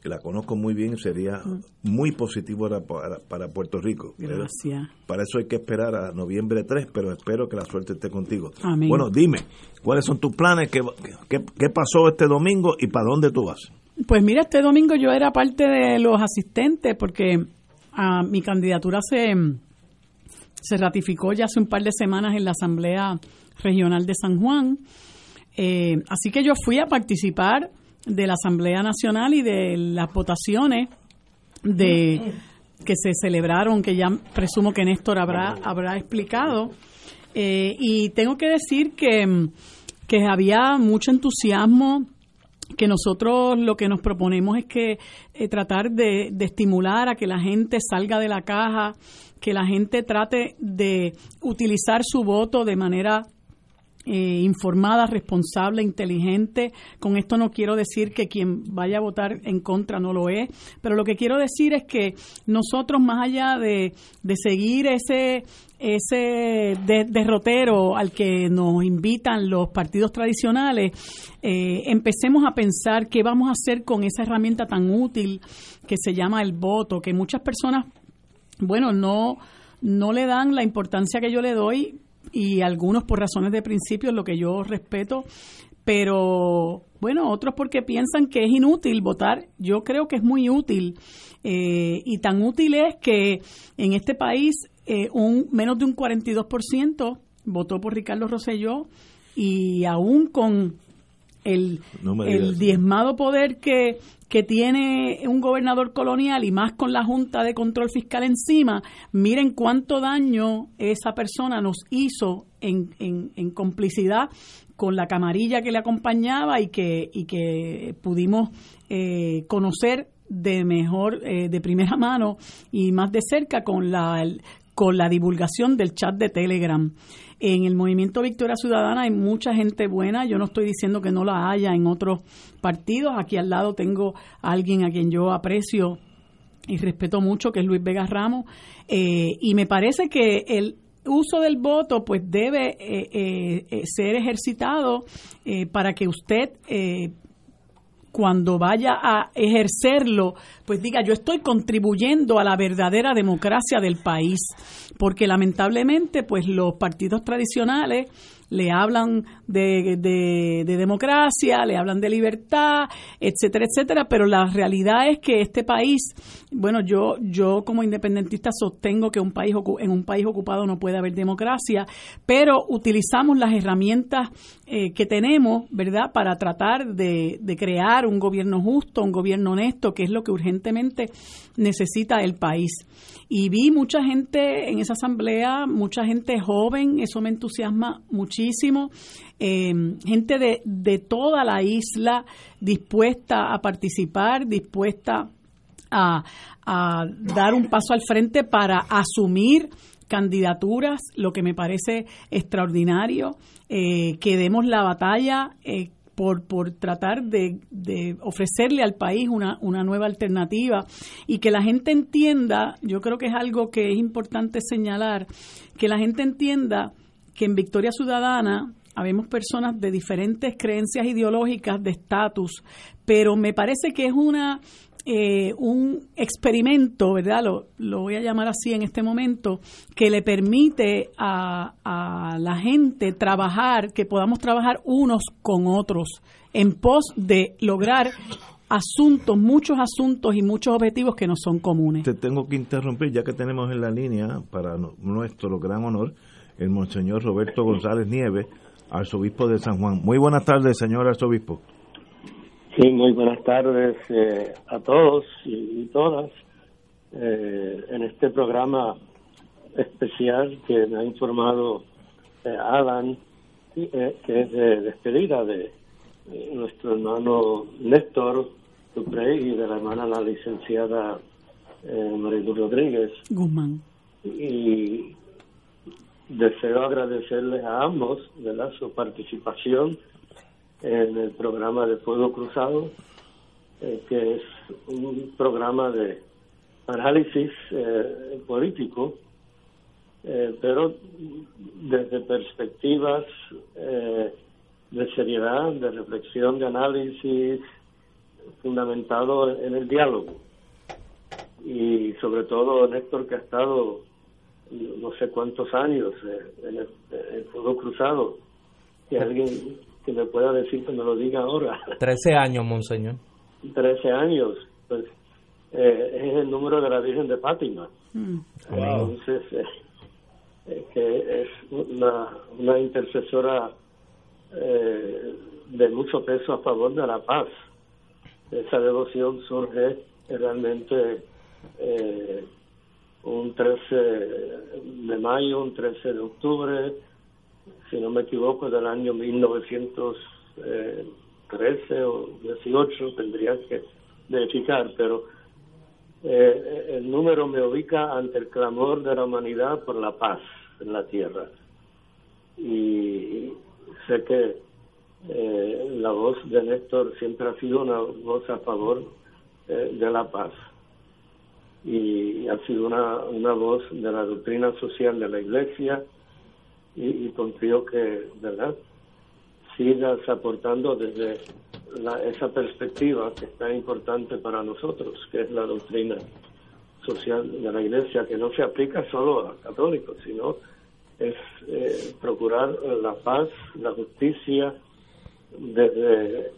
que la conozco muy bien sería muy positivo para, para, para Puerto Rico. Gracias. para eso hay que esperar a noviembre 3, pero espero que la suerte esté contigo. Amén. Bueno, dime, ¿cuáles son tus planes? ¿Qué, qué, qué pasó este domingo y para dónde tú vas? Pues mira, este domingo yo era parte de los asistentes porque ah, mi candidatura se, se ratificó ya hace un par de semanas en la Asamblea Regional de San Juan. Eh, así que yo fui a participar de la Asamblea Nacional y de las votaciones de que se celebraron, que ya presumo que Néstor habrá, habrá explicado. Eh, y tengo que decir que, que había mucho entusiasmo, que nosotros lo que nos proponemos es que eh, tratar de, de estimular a que la gente salga de la caja, que la gente trate de utilizar su voto de manera eh, informada, responsable, inteligente. Con esto no quiero decir que quien vaya a votar en contra no lo es, pero lo que quiero decir es que nosotros, más allá de, de seguir ese ese derrotero al que nos invitan los partidos tradicionales, eh, empecemos a pensar qué vamos a hacer con esa herramienta tan útil que se llama el voto, que muchas personas, bueno, no, no le dan la importancia que yo le doy y algunos por razones de principio, lo que yo respeto, pero bueno, otros porque piensan que es inútil votar. Yo creo que es muy útil eh, y tan útil es que en este país eh, un menos de un 42% votó por Ricardo Rosselló y aún con el, el diezmado poder que, que tiene un gobernador colonial y más con la Junta de Control Fiscal encima, miren cuánto daño esa persona nos hizo en, en, complicidad con la camarilla que le acompañaba y que, y que pudimos eh, conocer de mejor, eh, de primera mano y más de cerca con la, con la divulgación del chat de Telegram. En el movimiento Victoria Ciudadana hay mucha gente buena, yo no estoy diciendo que no la haya en otros partidos, aquí al lado tengo a alguien a quien yo aprecio y respeto mucho, que es Luis Vega Ramos, eh, y me parece que el uso del voto pues debe eh, eh, ser ejercitado para que usted cuando vaya a ejercerlo, pues diga, yo estoy contribuyendo a la verdadera democracia del país, porque lamentablemente, pues los partidos tradicionales le hablan de, de, democracia, le hablan de libertad, etcétera, etcétera, pero la realidad es que este país, bueno, yo, yo como independentista sostengo que un país, en un país ocupado no puede haber democracia, pero utilizamos las herramientas eh, que tenemos, ¿verdad?, para tratar de, de crear un gobierno justo, un gobierno honesto, que es lo que urgentemente necesita el país. Y vi mucha gente en esa asamblea, mucha gente joven, eso me entusiasma muchísimo, eh, gente de, de toda la isla dispuesta a participar, dispuesta a, a dar un paso al frente para asumir candidaturas, lo que me parece extraordinario, eh, que demos la batalla eh, por, por tratar de, ofrecerle al país una, una nueva alternativa. Y que la gente entienda, yo creo que es algo que es importante señalar, que la gente entienda que en Victoria Ciudadana habemos personas de diferentes creencias ideológicas, de estatus, pero me parece que es una eh, un experimento, ¿verdad? Lo, lo, voy a llamar así en este momento, que le permite a, a, la gente trabajar, que podamos trabajar unos con otros en pos de lograr asuntos, muchos asuntos y muchos objetivos que no son comunes. Te tengo que interrumpir ya que tenemos en la línea, para nuestro gran honor, el Monseñor Roberto González Nieves, arzobispo de San Juan. Muy buenas tardes, señor arzobispo. Sí, muy buenas tardes eh, a todos y, todas eh, en este programa especial que me ha informado eh, Alan, que es de despedida de nuestro hermano Néstor Duprey y de la hermana la licenciada Marilu Rodríguez. Guzmán. Y deseo agradecerles a ambos de la su participación en el programa de Fuego Cruzado, eh, que es un programa de análisis eh, político, eh, pero desde perspectivas de seriedad, de reflexión, de análisis, fundamentado en el diálogo. Y sobre todo Néstor, que ha estado no sé cuántos años en el, en el Fuego Cruzado, que alguien que me pueda decir que me lo diga ahora. [laughs] Trece años, monseñor. Trece años, pues eh, es el número de la Virgen de Fátima. Mm. Entonces, eh, que es una, una intercesora eh, de mucho peso a favor de la paz. Esa devoción surge realmente un 13 de mayo, un 13 de octubre, si no me equivoco, del año 1913 o 18, tendría que verificar, pero eh, el número me ubica ante el clamor de la humanidad por la paz en la tierra. Y sé que eh, la voz de Néstor siempre ha sido una voz a favor eh, de la paz y ha sido una, una voz de la doctrina social de la Iglesia y, confío que, ¿verdad?, sigas aportando desde esa perspectiva que es tan importante para nosotros, que es la doctrina social de la Iglesia, que no se aplica solo a católicos, sino es eh, procurar la paz, la justicia, desde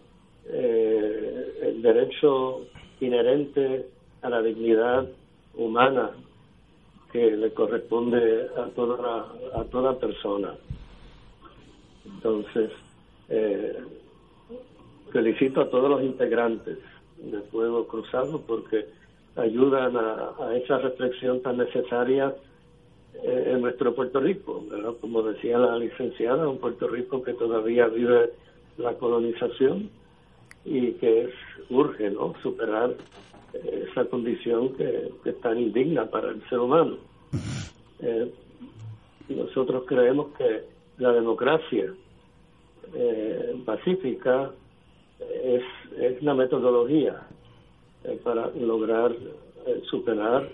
eh, el derecho inherente a la dignidad humana que le corresponde a toda a toda persona. Entonces, eh, felicito a todos los integrantes de Fuego Cruzado porque ayudan a, esa reflexión tan necesaria eh, en nuestro Puerto Rico, como decía la licenciada, un Puerto Rico que todavía vive la colonización y que es, urge ¿no? superar esa condición que, es tan indigna para el ser humano. Eh, nosotros creemos que la democracia eh, pacífica es, es la metodología para lograr superar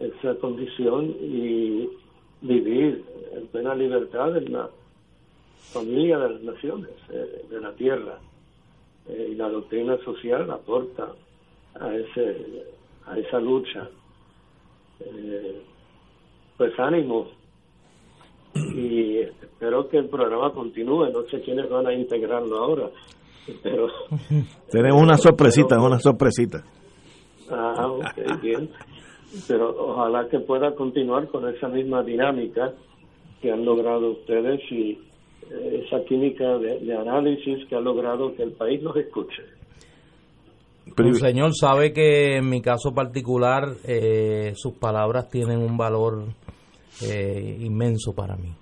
esa condición y vivir en plena libertad en la familia de las naciones, eh, de la tierra. Eh, y la doctrina social aporta a, ese, a esa lucha. Eh, pues ánimo. Y espero que el programa continúe. No sé quiénes van a integrarlo ahora. Pero, [laughs] Tenemos una sorpresita, una sorpresita. Ah, ok, bien. Pero ojalá que pueda continuar con esa misma dinámica que han logrado ustedes y esa química de, análisis que ha logrado que el país nos escuche. El señor sabe que en mi caso particular eh, sus palabras tienen un valor eh, inmenso para mí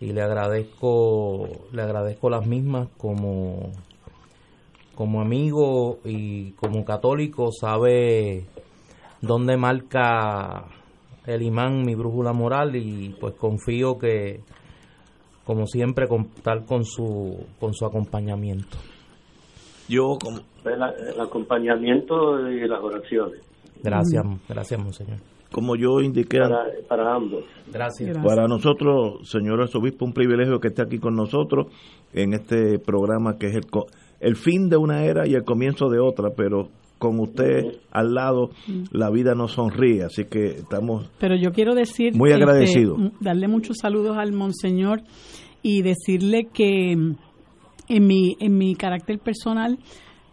y le agradezco le agradezco las mismas como como amigo y como católico sabe dónde marca el imán mi brújula moral y pues confío que como siempre, contar con su, con su acompañamiento. Yo, como... El, acompañamiento y las oraciones. Gracias, gracias, monseñor. Como yo indiqué. Para, ambos. Gracias. Para nosotros, señor arzobispo, un privilegio que esté aquí con nosotros en este programa que es el, el fin de una era y el comienzo de otra, pero con usted al lado la vida nos sonríe, así que estamos Pero yo quiero decir muy este, agradecidos. darle muchos saludos al monseñor y decirle que en mi en mi carácter personal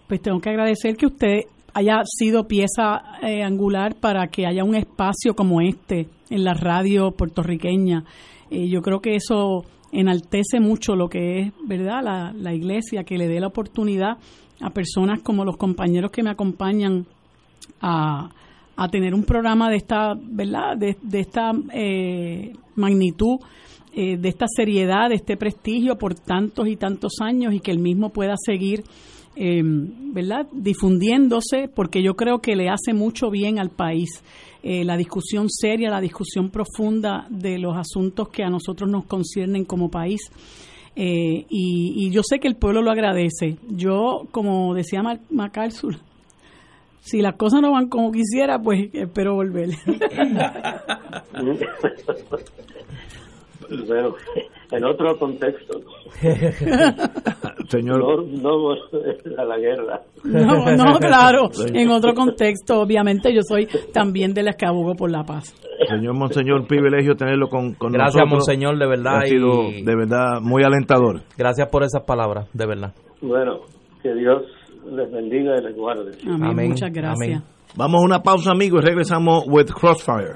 pues tengo que agradecer que usted haya sido pieza eh, angular para que haya un espacio como este en la radio puertorriqueña. Eh, yo creo que eso enaltece mucho lo que es, ¿verdad?, la, la iglesia, que le dé la oportunidad a personas como los compañeros que me acompañan a, a tener un programa de esta, ¿verdad? De, esta eh, magnitud, eh, de esta seriedad, de este prestigio por tantos y tantos años y que el mismo pueda seguir, eh, ¿verdad? Difundiéndose, porque yo creo que le hace mucho bien al país. la discusión seria, la discusión profunda de los asuntos que a nosotros nos conciernen como país. Eh, y, yo sé que el pueblo lo agradece. Yo, como decía MacArthur, si las cosas no van como quisiera, pues espero volver. [laughs] [laughs] bueno, [laughs] en otro contexto. [laughs] Señor. No, [laughs] a la guerra. No, no, claro. En otro contexto, obviamente, yo soy también de las que abogo por la paz. Señor Monseñor, privilegio tenerlo con, con Gracias, Monseñor, de verdad. Ha sido de verdad muy alentador. Gracias por esas palabras, de verdad. Bueno, que Dios les bendiga y les guarde. Amén. Muchas gracias. Vamos a una pausa, amigos, y regresamos with Crossfire.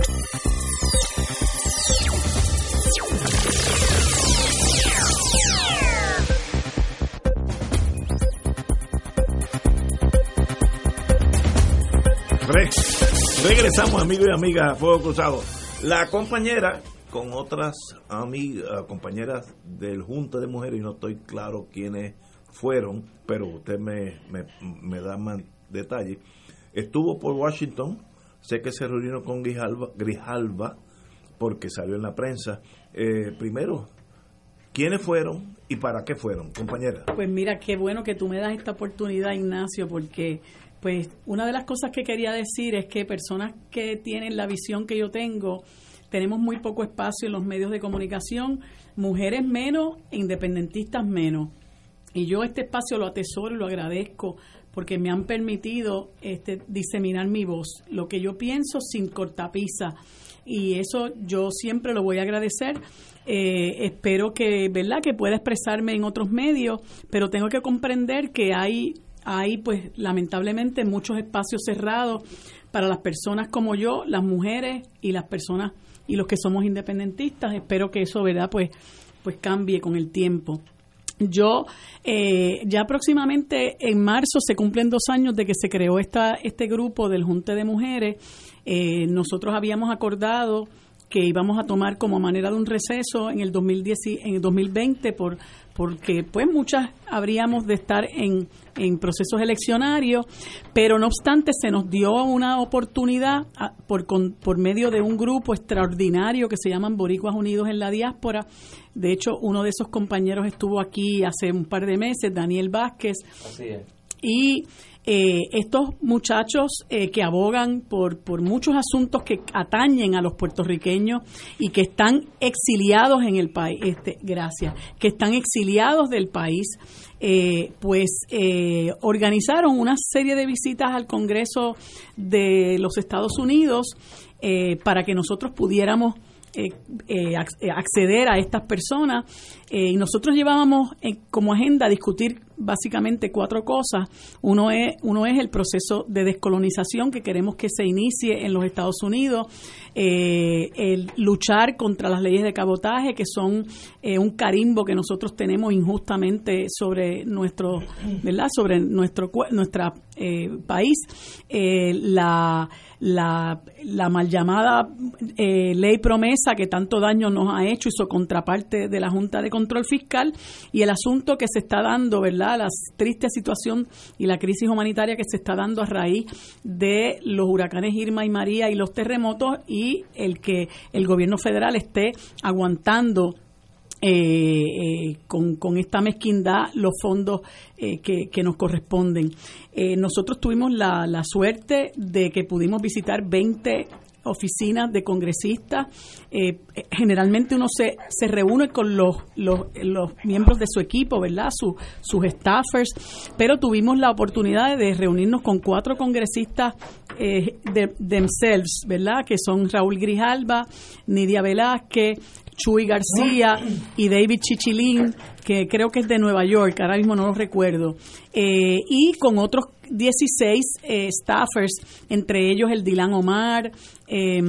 Re- regresamos, amigos y amigas, a Fuego Cruzado. La compañera, con otras amigas, compañeras del Junta de Mujeres, y no estoy claro quiénes fueron, pero usted me, me, me da más detalles. Estuvo por Washington, sé que se reunieron con Grijalva, Grijalva porque salió en la prensa. Eh, primero, ¿quiénes fueron y para qué fueron, compañera? Pues mira, qué bueno que tú me das esta oportunidad, Ignacio, porque pues una de las cosas que quería decir es que personas que tienen la visión que yo tengo, tenemos muy poco espacio en los medios de comunicación, mujeres menos, independentistas menos. Y yo este espacio lo atesoro y lo agradezco porque me han permitido este, diseminar mi voz, lo que yo pienso sin cortapisa. Y eso yo siempre lo voy a agradecer. Eh, espero que, ¿verdad?, que pueda expresarme en otros medios, pero tengo que comprender que hay, hay pues, lamentablemente, muchos espacios cerrados para las personas como yo, las mujeres y las personas y los que somos independentistas. Espero que eso, ¿verdad?, pues, pues cambie con el tiempo. Yo, eh, ya próximamente en marzo se cumplen dos años de que se creó esta, este grupo del Junte de Mujeres. Eh, nosotros habíamos acordado que íbamos a tomar como manera de un receso en el 2010, y- en el 2020 por porque pues muchas habríamos de estar en, en procesos eleccionarios, pero no obstante se nos dio una oportunidad a- por, con- por medio de un grupo extraordinario que se llaman Boricuas Unidos en la Diáspora. De hecho, uno de esos compañeros estuvo aquí hace un par de meses, Daniel Vázquez, Así es. y eh, estos muchachos eh, que abogan por, por muchos asuntos que atañen a los puertorriqueños y que están exiliados en el país, este, gracias, que están exiliados del país, eh, pues eh, organizaron una serie de visitas al Congreso de los Estados Unidos eh, para que nosotros pudiéramos eh, eh, eh, acceder a estas personas. Y nosotros llevábamos como agenda discutir básicamente cuatro cosas. Uno es, uno es el proceso de descolonización que queremos que se inicie en los Estados Unidos, eh, el luchar contra las leyes de cabotaje, que son eh, un carimbo que nosotros tenemos injustamente sobre nuestro, ¿verdad? Sobre nuestro nuestra eh, país. la la, la mal llamada eh, ley promesa que tanto daño nos ha hecho y su contraparte de la Junta de Control Fiscal y el asunto que se está dando, ¿verdad? La triste situación y la crisis humanitaria que se está dando a raíz de los huracanes Irma y María y los terremotos y el que el gobierno federal esté aguantando eh, eh, con, con, esta mezquindad los fondos eh, que, que, nos corresponden. Nosotros tuvimos la, la, suerte de que pudimos visitar 20 oficinas de congresistas. Generalmente uno se, se reúne con los, los, los, miembros de su equipo, ¿verdad? Su, sus staffers, pero tuvimos la oportunidad de reunirnos con cuatro congresistas de themselves, ¿verdad? Que son Raúl Grijalba, Nidia Velázquez, Chuy García y David Chichilín, que creo que es de Nueva York, ahora mismo no lo recuerdo, eh, y con otros 16 eh, staffers, entre ellos el Dylan Omar, eh,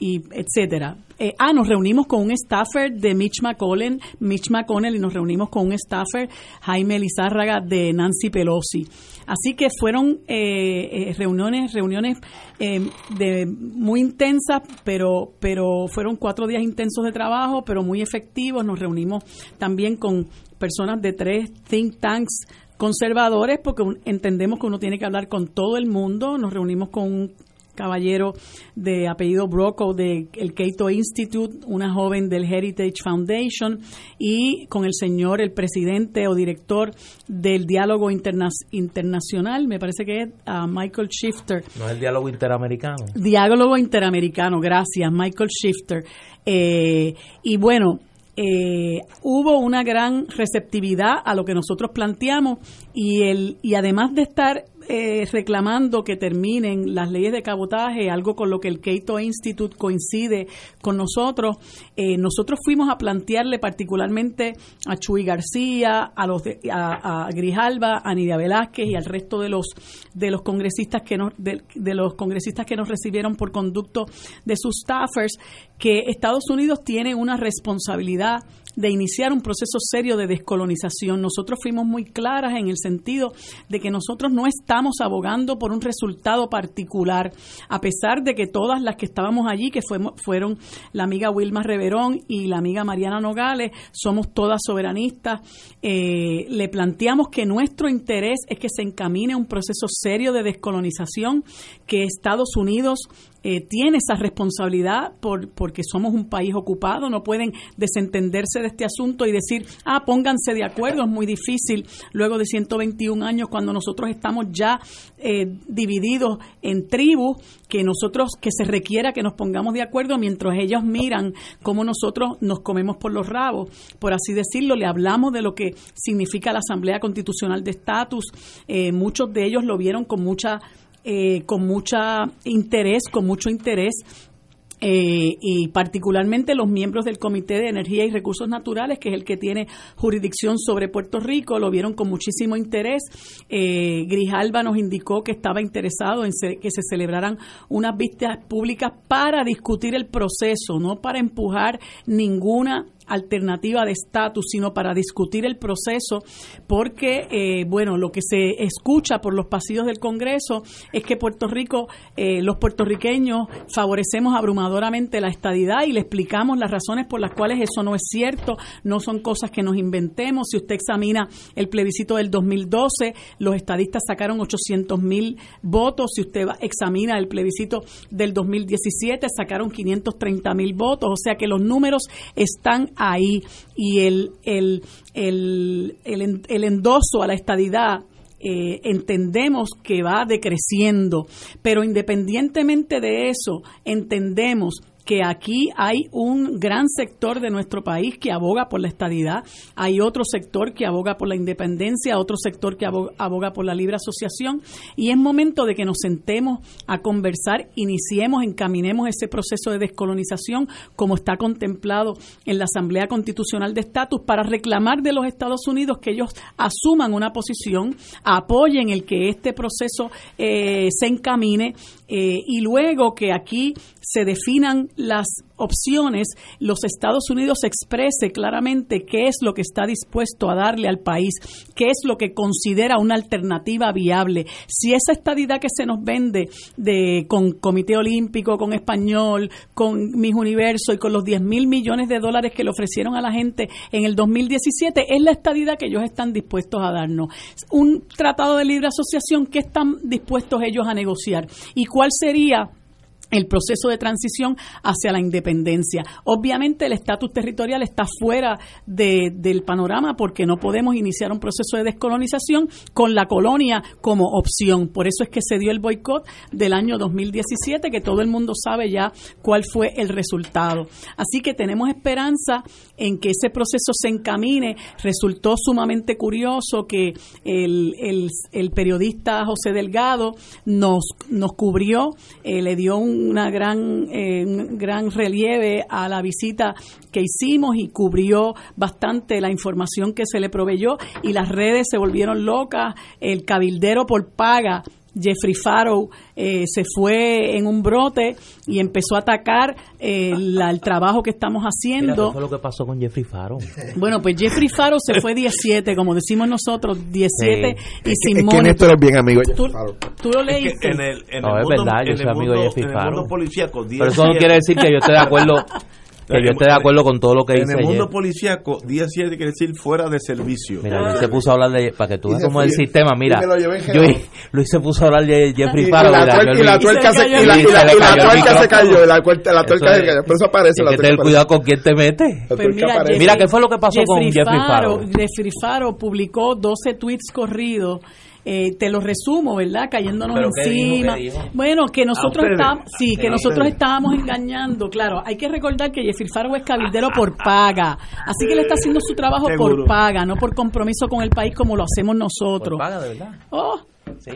y etcétera. Eh, ah, nos reunimos con un staffer de Mitch McConnell, Mitch McConnell, y nos reunimos con un staffer, Jaime Lizárraga, de Nancy Pelosi. Así que fueron eh, eh, reuniones, reuniones de muy intensas, pero, pero fueron cuatro días intensos de trabajo, pero muy efectivos. Nos reunimos también con personas de tres think tanks conservadores porque entendemos que uno tiene que hablar con todo el mundo. Nos reunimos con caballero de apellido Brocco del el Cato Institute, una joven del Heritage Foundation y con el señor, el presidente o director del Diálogo Internacional, me parece que es uh, Michael Shifter. No es el Diálogo Interamericano. Diálogo Interamericano, gracias, Michael Shifter. Eh, y bueno, eh, hubo una gran receptividad a lo que nosotros planteamos y el y además de estar eh, reclamando que terminen las leyes de cabotaje, algo con lo que el Cato Institute coincide con nosotros, eh, nosotros fuimos a plantearle particularmente a Chuy García, a los a, Grijalba, a Nidia Velázquez y al resto de los de los congresistas que nos de, de los congresistas que nos recibieron por conducto de sus staffers que Estados Unidos tiene una responsabilidad de iniciar un proceso serio de descolonización. Nosotros fuimos muy claras en el sentido de que nosotros no estamos abogando por un resultado particular, a pesar de que todas las que estábamos allí, que fueron la amiga Wilma Reverón y la amiga Mariana Nogales, somos todas soberanistas, eh, le planteamos que nuestro interés es que se encamine un proceso serio de descolonización, que Estados Unidos eh, tiene esa responsabilidad por, porque somos un país ocupado, no pueden desentenderse de este asunto y decir, ah, pónganse de acuerdo, es muy difícil luego de 121 años cuando nosotros estamos ya eh, divididos en tribus, que nosotros, que se requiera que nos pongamos de acuerdo mientras ellos miran cómo nosotros nos comemos por los rabos, por así decirlo, le hablamos de lo que significa la Asamblea Constitucional de Estatus, eh, muchos de ellos lo vieron con mucha eh, con mucho interés, con mucho interés eh, y particularmente los miembros del Comité de Energía y Recursos Naturales, que es el que tiene jurisdicción sobre Puerto Rico, lo vieron con muchísimo interés. Eh, Grijalba nos indicó que estaba interesado en que se celebraran unas vistas públicas para discutir el proceso, no para empujar ninguna alternativa de estatus, sino para discutir el proceso, porque, eh, bueno, lo que se escucha por los pasillos del Congreso es que Puerto Rico, eh, los puertorriqueños favorecemos abrumadoramente la estadidad y le explicamos las razones por las cuales eso no es cierto, no son cosas que nos inventemos. Si usted examina el plebiscito del 2012, los estadistas sacaron 800 mil votos. Si usted examina el plebiscito del 2017, sacaron 530 mil votos. O sea que los números están ahí y el, el, el, el, endoso a la estadidad eh, entendemos que va decreciendo, pero independientemente de eso, entendemos que aquí hay un gran sector de nuestro país que aboga por la estadidad, hay otro sector que aboga por la independencia, otro sector que aboga, por la libre asociación y es momento de que nos sentemos a conversar, iniciemos, encaminemos ese proceso de descolonización como está contemplado en la Asamblea Constitucional de Estatus para reclamar de los Estados Unidos que ellos asuman una posición, apoyen el que este proceso eh, se encamine eh, y luego que aquí se definan las opciones, los Estados Unidos exprese claramente qué es lo que está dispuesto a darle al país, qué es lo que considera una alternativa viable. Si esa estadidad que se nos vende de con Comité Olímpico, con Español, con Mis Universo y con los 10 mil millones de dólares que le ofrecieron a la gente en el 2017, es la estadidad que ellos están dispuestos a darnos. Un tratado de libre asociación, ¿qué están dispuestos ellos a negociar? ¿Y cuál sería el proceso de transición hacia la independencia. Obviamente el estatus territorial está fuera de, del panorama porque no podemos iniciar un proceso de descolonización con la colonia como opción. Por eso es que se dio el boicot del año 2017, que todo el mundo sabe ya cuál fue el resultado. Así que tenemos esperanza en que ese proceso se encamine. Resultó sumamente curioso que el, el, periodista José Delgado nos, nos cubrió, eh, le dio un una gran, eh, un gran relieve a la visita que hicimos y cubrió bastante la información que se le proveyó y las redes se volvieron locas, el cabildero por paga Jeffrey Farrow eh, se fue en un brote y empezó a atacar eh, el trabajo que estamos haciendo. ¿Qué fue lo que pasó con Jeffrey Farrow? Bueno, pues Jeffrey Farrow se fue 17, como decimos nosotros, 17 y sin Es que Néstor es bien amigo de ¿Tú, Jeffrey Farrow. tú lo leíste. En el, en No, el es mundo- verdad, yo soy amigo de Jeffrey en el Farrow. Pero eso no quiere decir que yo esté de acuerdo que yo esté de acuerdo con todo lo que En dice el mundo Jeff. policíaco, día 7 quiere decir fuera de servicio. Mira, Luis se puso a hablar de para que tú veas cómo es el sistema, mira. Lo llevé en Luis, se puso a hablar de Jeffrey Y- y Farrow y la tuerca se- y la- y y la- se la cayó tuerca se cayó, la tuerca se cayó, por eso aparece hay la que tuerca tener aparece. cuidado con quién te mete. Pues Mira, ¿qué fue lo que pasó con Jeffrey Farrow? Jeffrey Farrow publicó 12 tweets corridos. Eh, te lo resumo, ¿verdad? Cayéndonos ¿Pero qué dijo? encima. ¿Qué dijo? Bueno, que nosotros estábamos, sí, que nosotros estábamos engañando. Claro, hay que recordar que Jeffrey Farrow es cabildero por paga. Así que él está haciendo su trabajo Seguro. por paga, no por compromiso con el país como lo hacemos nosotros. Por paga, de verdad. Oh. Sí.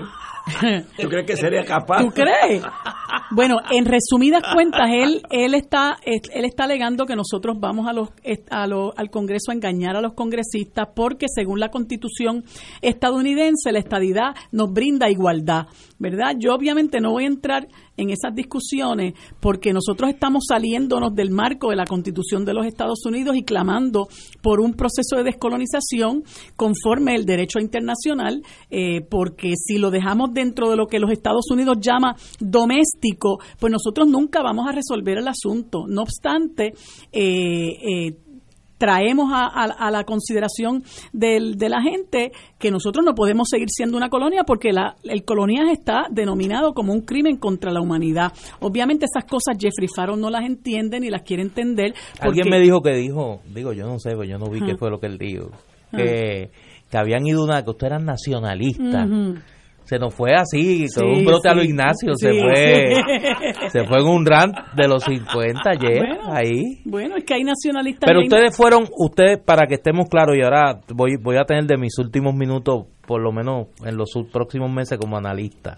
[laughs] ¿Tú crees que sería capaz? ¿Tú crees? Bueno, en resumidas cuentas, él él está él está alegando que nosotros vamos a los a los- al Congreso a engañar a los congresistas porque según la Constitución estadounidense la estadidad nos brinda igualdad, ¿verdad? Yo obviamente no voy a entrar en esas discusiones porque nosotros estamos saliéndonos del marco de la Constitución de los Estados Unidos y clamando por un proceso de descolonización conforme el derecho internacional, eh, porque si lo dejamos dentro de lo que los Estados Unidos llama doméstico, pues nosotros nunca vamos a resolver el asunto. No obstante, eh, eh, traemos a, a- a la consideración del- de la gente que nosotros no podemos seguir siendo una colonia porque la, el coloniaje está denominado como un crimen contra la humanidad. Obviamente esas cosas Jeffrey Farrow no las entiende ni las quiere entender. Alguien porque- me dijo que dijo, digo, yo no sé, pues yo no vi qué Ajá. fue lo que él dijo, que, que habían ido una, que ustedes eran nacionalistas. Ujú. Se nos fue así, con Sí, un brote a lo. Ignacio, Sí, se fue [laughs] se fue en un rant de los 50 ayer, Bueno, ahí. Bueno, es que hay nacionalistas. Pero ustedes fueron, ustedes, para que estemos claros, y ahora voy, voy a tener de mis últimos minutos, por lo menos en los próximos meses como analista.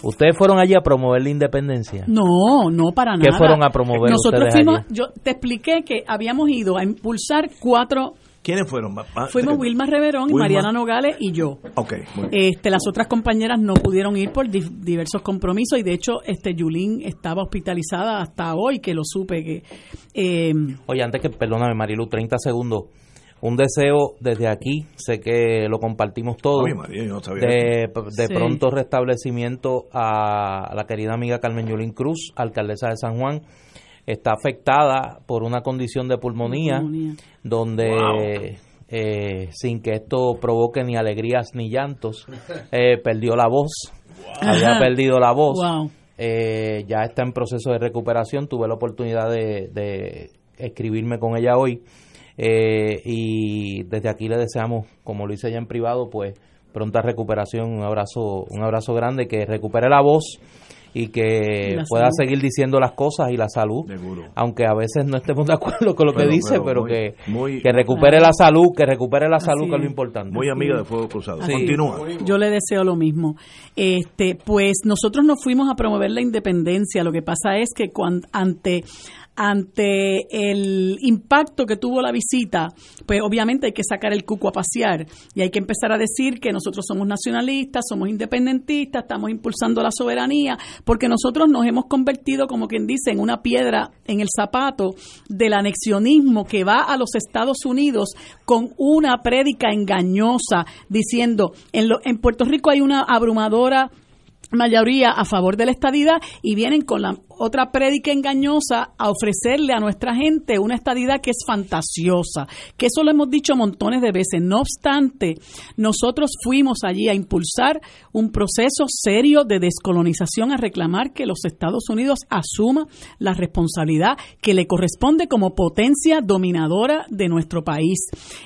¿Ustedes fueron allí a promover la independencia? No, no para ¿Qué nada. fueron a promover Nosotros ustedes fuimos, allí? yo te expliqué que habíamos ido a impulsar cuatro, ¿Quiénes fueron? Fuimos eh, Wilma Reverón, y Wilma. Mariana Nogales y yo. Ok, muy bien. Este, las otras compañeras no pudieron ir por di- diversos compromisos y de hecho este Yulín estaba hospitalizada hasta hoy que lo supe que eh, Oye, antes que, perdóname Marilu, 30 segundos. Un deseo desde aquí, sé que lo compartimos todos, Oye, María, yo no sabía de, eso. de Sí. pronto restablecimiento a la querida amiga Carmen Yulín Cruz, alcaldesa de San Juan. Está afectada por una condición de pulmonía, Pulmonía. donde eh, sin que esto provoque ni alegrías ni llantos, [laughs] eh, perdió la voz, había Ajá. perdido la voz. Wow. Eh, ya está en proceso de recuperación. Tuve la oportunidad de, de escribirme con ella hoy. Eh, y desde aquí le deseamos, como lo hice ella en privado, pues pronta recuperación. Un abrazo, un abrazo grande, que recupere la voz y que La pueda salud. seguir diciendo las cosas y la salud, aunque a veces no estemos de acuerdo con lo que Pero- dice, pero pero, muy- que, muy- que recupere la salud, que recupere la salud, Así que es lo importante. Muy amiga de Fuego Cruzado. Continúa. Yo le deseo lo mismo. Este, pues nosotros nos fuimos a promover la independencia. Lo que pasa es que cuan- ante ante el impacto que tuvo la visita, pues obviamente hay que sacar el cuco a pasear y hay que empezar a decir que nosotros somos nacionalistas, somos independentistas, estamos impulsando la soberanía, porque nosotros nos hemos convertido, como quien dice, en una piedra en el zapato del anexionismo que va a los Estados Unidos con una prédica engañosa diciendo en, lo- en Puerto Rico hay una abrumadora mayoría a favor de la estadidad y vienen con la otra prédica engañosa a ofrecerle a nuestra gente una estadidad que es fantasiosa, que eso lo hemos dicho montones de veces. No obstante, nosotros fuimos allí a impulsar un proceso serio de descolonización, a reclamar que los Estados Unidos asuma la responsabilidad que le corresponde como potencia dominadora de nuestro país.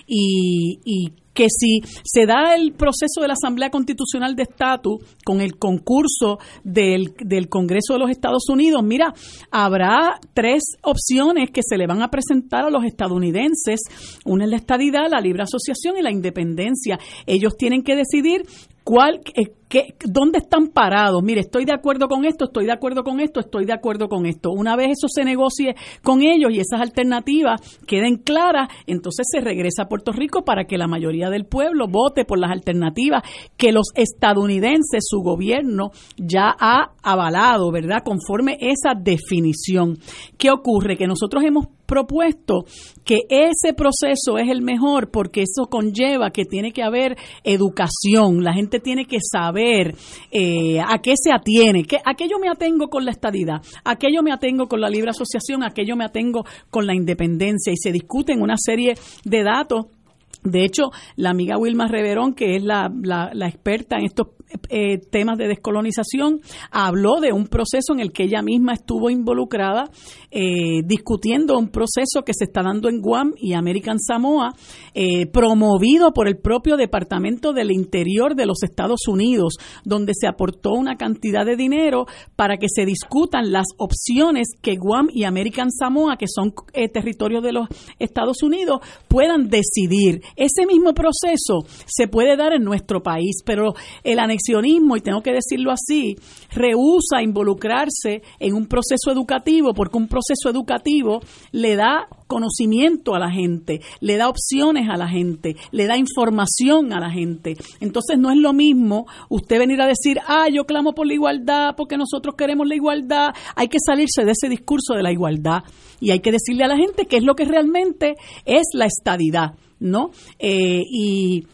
Y, y que si se da el proceso de la Asamblea Constitucional de Estatus con el concurso del, del Congreso de los Estados Unidos, mira, habrá tres opciones que se le van a presentar a los estadounidenses. Una es la estadidad, la libre asociación y la independencia. Ellos tienen que decidir cuál, eh, dónde están parados. Mire, estoy de acuerdo con esto, estoy de acuerdo con esto, estoy de acuerdo con esto. Una vez eso se negocie con ellos y esas alternativas queden claras, entonces se regresa a Puerto Rico para que la mayoría del pueblo vote por las alternativas que los estadounidenses, su gobierno, ya ha avalado, ¿verdad? Conforme esa definición. ¿Qué ocurre? Que nosotros hemos propuesto que ese proceso es el mejor porque eso conlleva que tiene que haber educación, la gente tiene que saber eh, a qué se atiene, que, a qué yo me atengo con la estadidad, a qué yo me atengo con la libre asociación, a qué yo me atengo con la independencia. Y se discuten una serie de datos. De hecho, la amiga Wilma Reverón, que es la, la- la experta en estos eh, temas de descolonización, habló de un proceso en el que ella misma estuvo involucrada, eh, discutiendo un proceso que se está dando en Guam y American Samoa, eh, promovido por el propio Departamento del Interior de los Estados Unidos, donde se aportó una cantidad de dinero para que se discutan las opciones que Guam y American Samoa, que son eh, territorios de los Estados Unidos, puedan decidir. Ese mismo proceso se puede dar en nuestro país, pero el y tengo que decirlo así, rehúsa involucrarse en un proceso educativo, porque un proceso educativo le da conocimiento a la gente, le da opciones a la gente, le da información a la gente. Entonces no es lo mismo usted venir a decir, ah, yo clamo por la igualdad porque nosotros queremos la igualdad. Hay que salirse de ese discurso de la igualdad y hay que decirle a la gente qué es lo que realmente es la estadidad, ¿no? Eh, y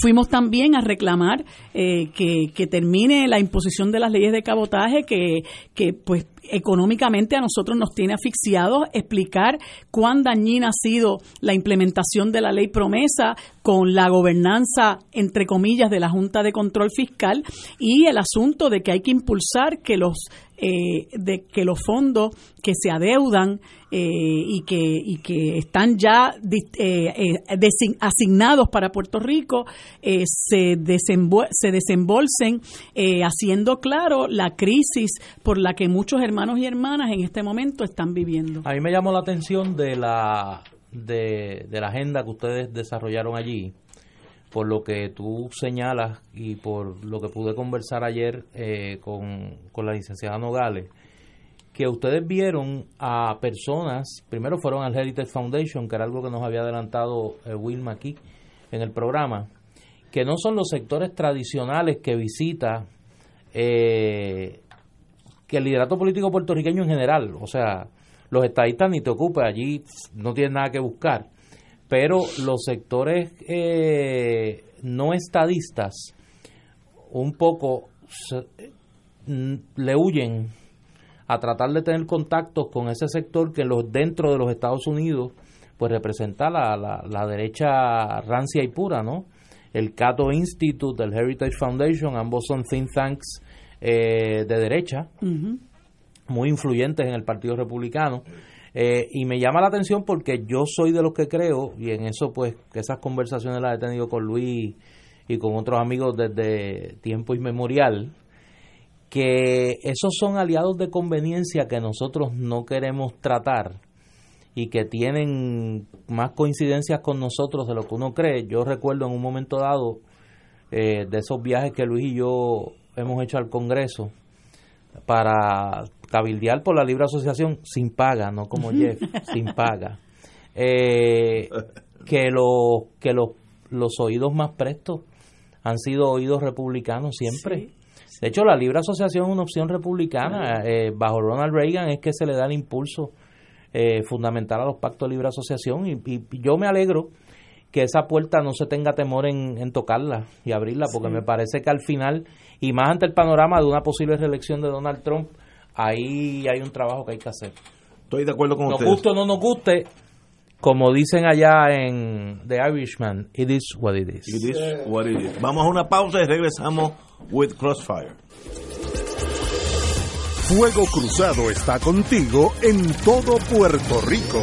Fuimos también a reclamar eh, que, que termine la imposición de las leyes de cabotaje que, que pues económicamente a nosotros nos tiene asfixiados, explicar cuán dañina ha sido la implementación de la ley promesa con la gobernanza, entre comillas, de la Junta de Control Fiscal y el asunto de que hay que impulsar que los eh, de que los fondos que se adeudan y que y que están ya eh, eh, asignados para Puerto Rico eh, se se desembolsen eh, haciendo claro la crisis por la que muchos hermanos y hermanas en este momento están viviendo. A mí me llamó la atención de la de, de la agenda que ustedes desarrollaron allí, por lo que tú señalas y por lo que pude conversar ayer eh, con, con la licenciada Nogales, que ustedes vieron a personas, primero fueron al Heritage Foundation, que era algo que nos había adelantado eh, Wilma aquí en el programa, que no son los sectores tradicionales que visita eh, que el liderato político puertorriqueño en general, o sea, los estadistas ni te ocupes, allí no tienen nada que buscar, pero los sectores eh, no estadistas un poco mm, le huyen a tratar de tener contactos con ese sector que los dentro de los Estados Unidos pues representa la, la, la derecha rancia y pura, ¿no? El Cato Institute, el Heritage Foundation, ambos son think tanks eh, de derecha, muy influyentes en el Partido Republicano. Eh, y me llama la atención porque yo soy de los que creo, y en eso pues esas conversaciones las he tenido con Luis y con otros amigos desde tiempo inmemorial, que esos son aliados de conveniencia que nosotros no queremos tratar y que tienen más coincidencias con nosotros de lo que uno cree. Yo recuerdo en un momento dado eh, de esos viajes que Luis y yo hemos hecho al Congreso para cabildear por la libre asociación sin paga, no como Jeff, sin paga. Eh, que los que los, los oídos más prestos han sido oídos republicanos siempre. De hecho, la libre asociación es una opción republicana. Eh, bajo Ronald Reagan es que se le da el impulso eh, fundamental a los pactos de libre asociación y, y yo me alegro que esa puerta no se tenga temor en, en tocarla y abrirla, porque Sí. me parece que al final, y más ante el panorama de una posible reelección de Donald Trump, ahí hay un trabajo que hay que hacer. Estoy de acuerdo con Nos ustedes. guste o no nos guste, como dicen allá en The Irishman, it is what it is. It is what it is. Vamos a una pausa y regresamos with Crossfire. Fuego Cruzado está contigo en todo Puerto Rico.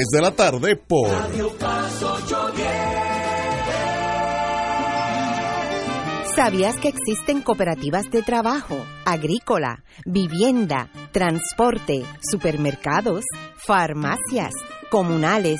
de la tarde por ¿Sabías que existen cooperativas de trabajo, agrícola, vivienda, transporte, supermercados, farmacias, comunales,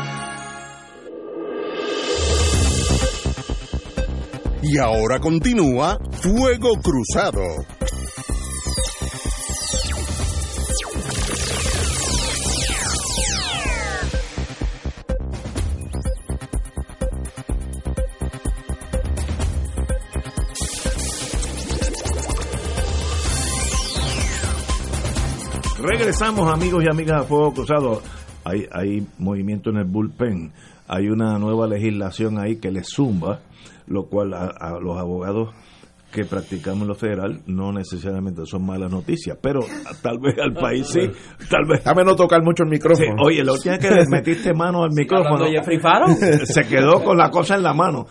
Y ahora continúa Fuego Cruzado. Regresamos amigos y amigas a Fuego Cruzado. Hay, hay movimiento en el bullpen. Hay una nueva legislación ahí que le zumba, lo cual a, a los abogados que practicamos en lo federal no necesariamente son malas noticias, pero tal vez al país sí, tal vez. Dame no tocar mucho el micrófono. Sí, oye, la última que le metiste mano al micrófono, [laughs] se quedó con la cosa en la mano.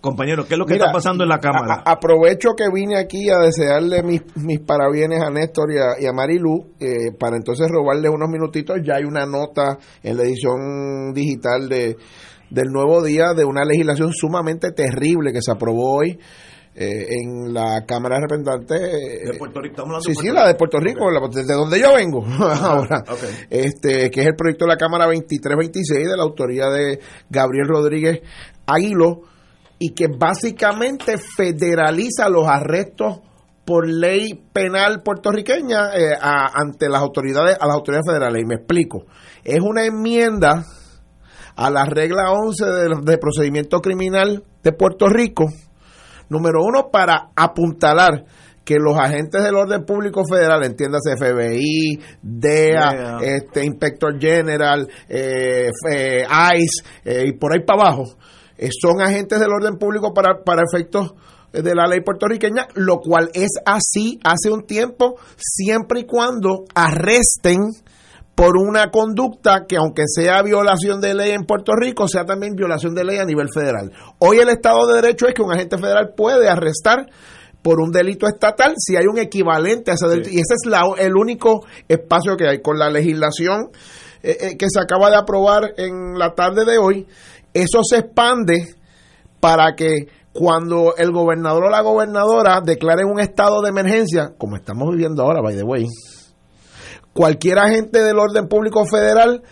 Compañero, ¿qué es lo que Mira, está pasando en la Cámara? a- aprovecho que vine aquí a desearle mis, mis parabienes a Néstor y a, y a Marilu eh, para entonces robarle unos minutitos. Ya hay una nota en la edición digital de, del nuevo día de una legislación sumamente terrible que se aprobó hoy eh, en la Cámara de Representantes. eh, De Puerto Rico, estamos hablando Sí, de sí, la de Puerto Rico, la- desde donde yo vengo [laughs] ahora, Ok. este que es el proyecto de la Cámara 2326 de la autoría de Gabriel Rodríguez Aguilo y que básicamente federaliza los arrestos por ley penal puertorriqueña eh, a- ante las autoridades a las autoridades federales. Y me explico. Es una enmienda a la regla 11 de, de procedimiento criminal de Puerto Rico Número uno, para apuntalar que los agentes del orden público federal, entiéndase FBI, DEA, DEA. este, Inspector General, eh, f- eh, ICE eh, y por ahí para abajo, eh, son agentes del orden público para, para efectos de la ley puertorriqueña, lo cual es así hace un tiempo, siempre y cuando arresten por una conducta que aunque sea violación de ley en Puerto Rico, sea también violación de ley a nivel federal. Hoy el Estado de Derecho es que un agente federal puede arrestar por un delito estatal si hay un equivalente a ese delito. Y ese es la- el único espacio que hay. Con la legislación eh, eh, que se acaba de aprobar en la tarde de hoy, eso se expande para que cuando el gobernador o la gobernadora declaren un estado de emergencia, como estamos viviendo ahora, by the way, cualquier agente del orden público federal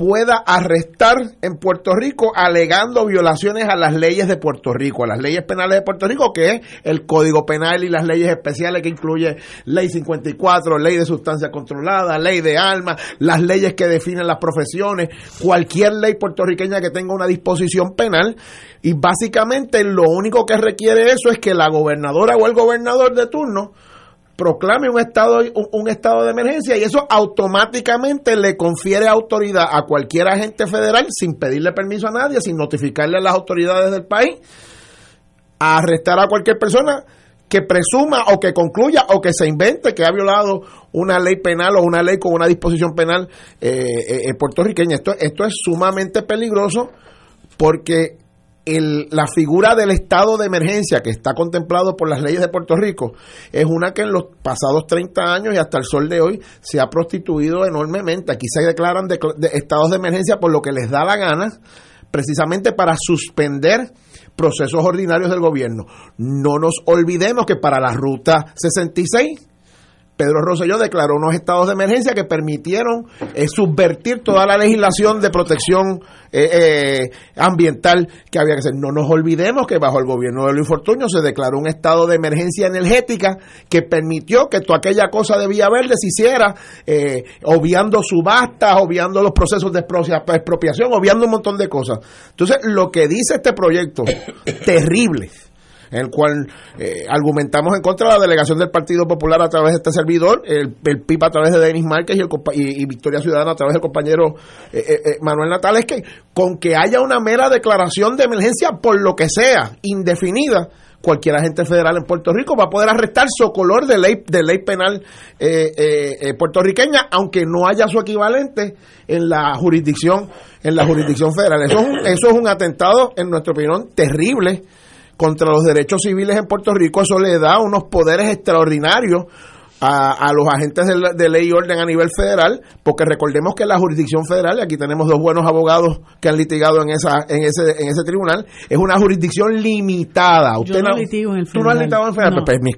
pueda arrestar en Puerto Rico alegando violaciones a las leyes de Puerto Rico, a las leyes penales de Puerto Rico, que es el Código Penal y las leyes especiales que incluye Ley 54, Ley de Sustancia Controlada, Ley de Armas, las leyes que definen las profesiones, cualquier ley puertorriqueña que tenga una disposición penal y básicamente lo único que requiere eso es que la gobernadora o el gobernador de turno proclame un estado un, un estado de emergencia y eso automáticamente le confiere autoridad a cualquier agente federal sin pedirle permiso a nadie, sin notificarle a las autoridades del país a arrestar a cualquier persona que presuma o que concluya o que se invente que ha violado una ley penal o una ley con una disposición penal eh, eh, eh, puertorriqueña. Esto, esto es sumamente peligroso porque el- la figura del estado de emergencia que está contemplado por las leyes de Puerto Rico es una que en los pasados 30 años y hasta el sol de hoy se ha prostituido enormemente. Aquí se declaran decla- de estados de emergencia por lo que les da la gana, precisamente para suspender procesos ordinarios del gobierno. No nos olvidemos que para la ruta 66 Pedro Rosselló declaró unos estados de emergencia que permitieron eh, subvertir toda la legislación de protección eh, eh, ambiental que había que hacer. No nos olvidemos que bajo el gobierno de Luis Fortuño se declaró un estado de emergencia energética que permitió que toda aquella cosa de Vía Verde se hiciera, eh, obviando subastas, obviando los procesos de expropia- expropiación, obviando un montón de cosas. Entonces, lo que dice este proyecto, [coughs] terrible, en el cual eh, argumentamos en contra de la delegación del Partido Popular a través de este servidor, el, el PIB a través de Denis Márquez y, el y, y Victoria Ciudadana a través del compañero eh, eh, eh, Manuel Natal, es que con que haya una mera declaración de emergencia por lo que sea, indefinida, cualquier agente federal en Puerto Rico va a poder arrestar su color de ley de ley penal eh, eh, eh, puertorriqueña aunque no haya su equivalente en la jurisdicción en la jurisdicción federal. Eso es un, eso es un atentado en nuestra opinión terrible contra los derechos civiles en Puerto Rico, eso le da unos poderes extraordinarios a, a los agentes de, la- de ley y orden a nivel federal, porque recordemos que la jurisdicción federal, y aquí tenemos dos buenos abogados que han litigado en esa en ese en ese tribunal, es una jurisdicción limitada. Yo Usted no litigo en el ¿Tú no has federal. litigado en federal? No. Pues, mis,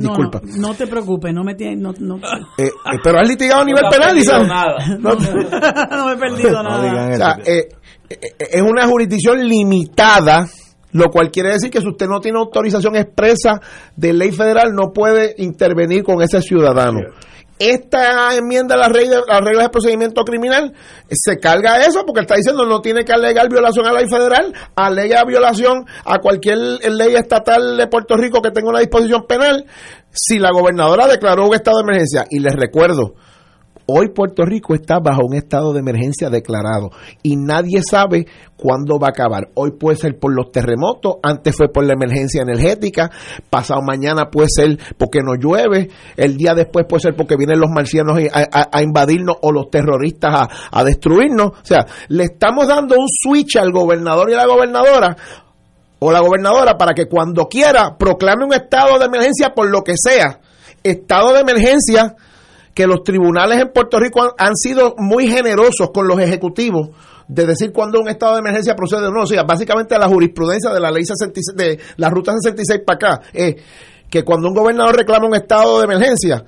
No, disculpas. No, no te preocupes, no me tienes. No, no, Eh, eh, pero has litigado a nivel No penal, perdido Isabel. nada. [laughs] No, no me he perdido nada. o sea, eh, eh, es una jurisdicción limitada, lo cual quiere decir que si usted no tiene autorización expresa de ley federal, no puede intervenir con ese ciudadano. Esta enmienda a las reglas, las reglas de procedimiento criminal se carga eso porque está diciendo no tiene que alegar violación a la ley federal, alega violación a cualquier ley estatal de Puerto Rico que tenga una disposición penal si la gobernadora declaró un estado de emergencia. Y les recuerdo, Hoy Puerto Rico está bajo un estado de emergencia declarado y nadie sabe cuándo va a acabar. Hoy puede ser por los terremotos, antes fue por la emergencia energética, pasado mañana puede ser porque no llueve, el día después puede ser porque vienen los marcianos a, a- invadirnos o los terroristas a, a destruirnos. O sea, le estamos dando un switch al gobernador y a la gobernadora o la gobernadora para que cuando quiera proclame un estado de emergencia por lo que sea. Estado de emergencia que los tribunales en Puerto Rico han, sido muy generosos con los ejecutivos de decir cuándo un estado de emergencia procede o no. O sea, básicamente la jurisprudencia de la ley 66, de la ruta 66 para acá es que cuando un gobernador reclama un estado de emergencia,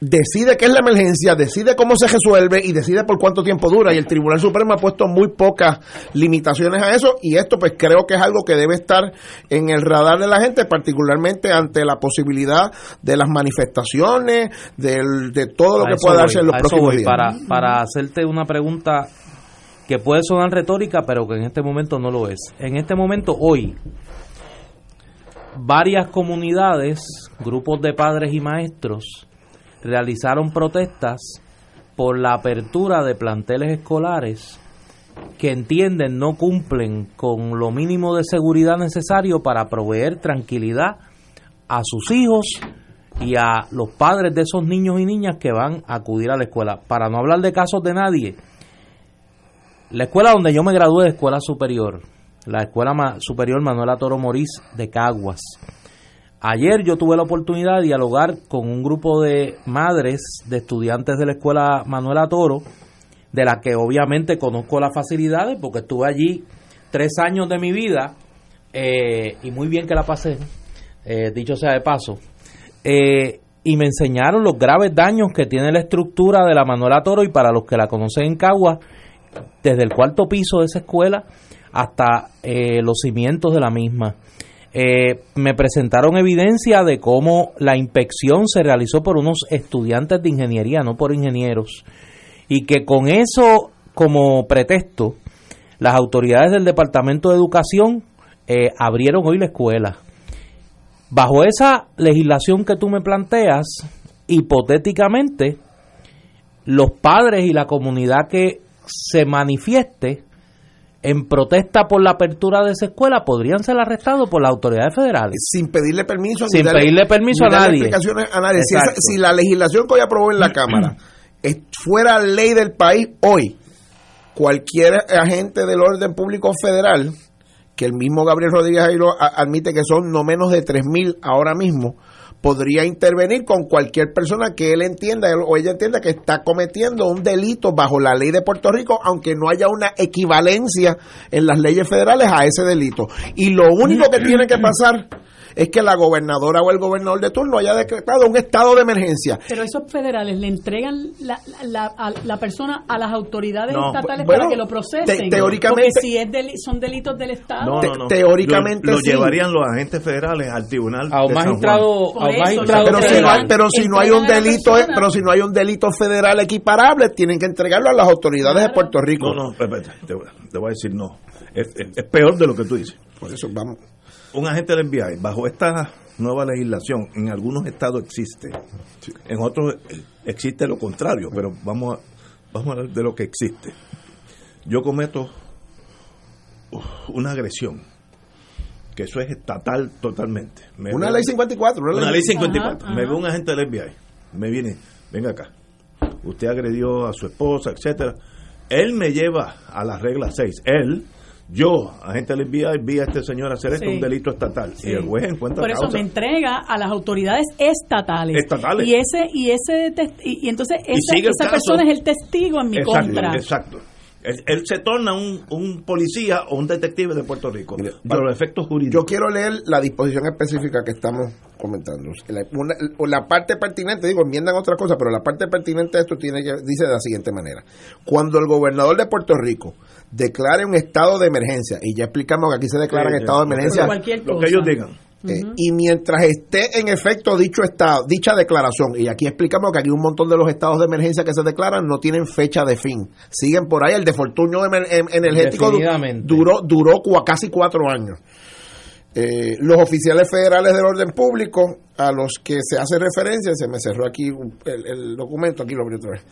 decide qué es la emergencia, decide cómo se resuelve y decide por cuánto tiempo dura. Y el Tribunal Supremo ha puesto muy pocas limitaciones a eso y esto pues creo que es algo que debe estar en el radar de la gente, particularmente ante la posibilidad de las manifestaciones, del- de todo lo que pueda voy, darse en los próximos días. Para, para hacerte una pregunta que puede sonar retórica, pero que en este momento no lo es. En este momento, hoy, varias comunidades, grupos de padres y maestros, realizaron protestas por la apertura de planteles escolares que entienden no cumplen con lo mínimo de seguridad necesario para proveer tranquilidad a sus hijos y a los padres de esos niños y niñas que van a acudir a la escuela. Para no hablar de casos de nadie, la escuela donde yo me gradué de escuela superior, la escuela superior Manuela Toro Morís de Caguas. Ayer yo tuve la oportunidad de dialogar con un grupo de madres de estudiantes de la escuela Manuela Toro, de la que obviamente conozco las facilidades porque estuve allí tres años de mi vida eh, y muy bien que la pasé, eh, dicho sea de paso. Eh, y me enseñaron los graves daños que tiene la estructura de la Manuela Toro y para los que la conocen en Caguas, desde el cuarto piso de esa escuela hasta los cimientos de la misma. Eh, me presentaron evidencia de cómo la inspección se realizó por unos estudiantes de ingeniería, no por ingenieros, y que con eso como pretexto, las autoridades del Departamento de Educación eh, abrieron hoy la escuela. Bajo esa legislación que tú me planteas, hipotéticamente, los padres y la comunidad que se manifieste en protesta por la apertura de esa escuela podrían ser arrestados por las autoridades federales. Sin pedirle permiso. Sin darle- pedirle permiso a darle nadie. explicaciones a nadie. Si, esa- si la legislación que hoy aprobó en la Cámara es- fuera ley del país hoy, cualquier agente del orden público federal, que el mismo Gabriel Rodríguez Jairo a- admite que son no menos de 3.000 ahora mismo, podría intervenir con cualquier persona que él entienda o ella entienda que está cometiendo un delito bajo la ley de Puerto Rico, aunque no haya una equivalencia en las leyes federales a ese delito. Y lo único que tiene que pasar es que la gobernadora o el gobernador de turno haya decretado un estado de emergencia. Pero esos federales le entregan la, la, la- a la persona a las autoridades No, estatales bueno, para que lo procesen. te- teóricamente- Porque si es deli- son delitos del Estado. No, no, no. teóricamente lo, lo sí. llevarían los agentes federales al tribunal A un magistrado- a un magistrado pero si, no hay, federal. pero si no hay un delito eh, pero si no hay un delito federal equiparable tienen que entregarlo a las autoridades de Puerto Rico No, no, espérate, te, voy- te voy a decir no. Es, es- es peor de lo que tú dices. por eso vamos Un agente del FBI, bajo esta nueva legislación, en algunos estados existe, en otros eh, existe lo contrario, pero vamos a, vamos a hablar de lo que existe. Yo cometo una agresión, que eso es estatal totalmente. Me una ley 54 una Una ley- ley 54. Ajá, Me ajá. ve un agente del FBI. Me viene, venga acá. Usted agredió a su esposa, etcétera. Él me lleva a la regla 6. Él, yo, agente del FBI, vi a este señor hacer esto, Sí. un delito estatal. Sí. Y el juez encuentra Por eso causa. me entrega a las autoridades estatales. Estatales. Y ese y ese y, y entonces Y esa caso. persona es el testigo en mi exacto, contra. Exacto. Él, él se torna un, un policía o un detective de Puerto Rico. Mire, de los efectos jurídicos. yo quiero leer la disposición específica que estamos comentando la, una- la parte pertinente digo enmiendan otras cosas pero la parte pertinente de esto tiene que dice de la siguiente manera cuando el gobernador de Puerto Rico declare un estado de emergencia. Y ya explicamos que aquí se declara Sí, un sí. estado de emergencia. Lo que ellos digan. Eh, y mientras esté en efecto dicho estado, dicha declaración, y aquí explicamos que aquí un montón de los estados de emergencia que se declaran no tienen fecha de fin, siguen por ahí, el de Fortunio emer- em- energético duró, duró casi cuatro años. Eh, los oficiales federales del orden público a los que se hace referencia, se me cerró aquí el, el documento, aquí lo abrí otra vez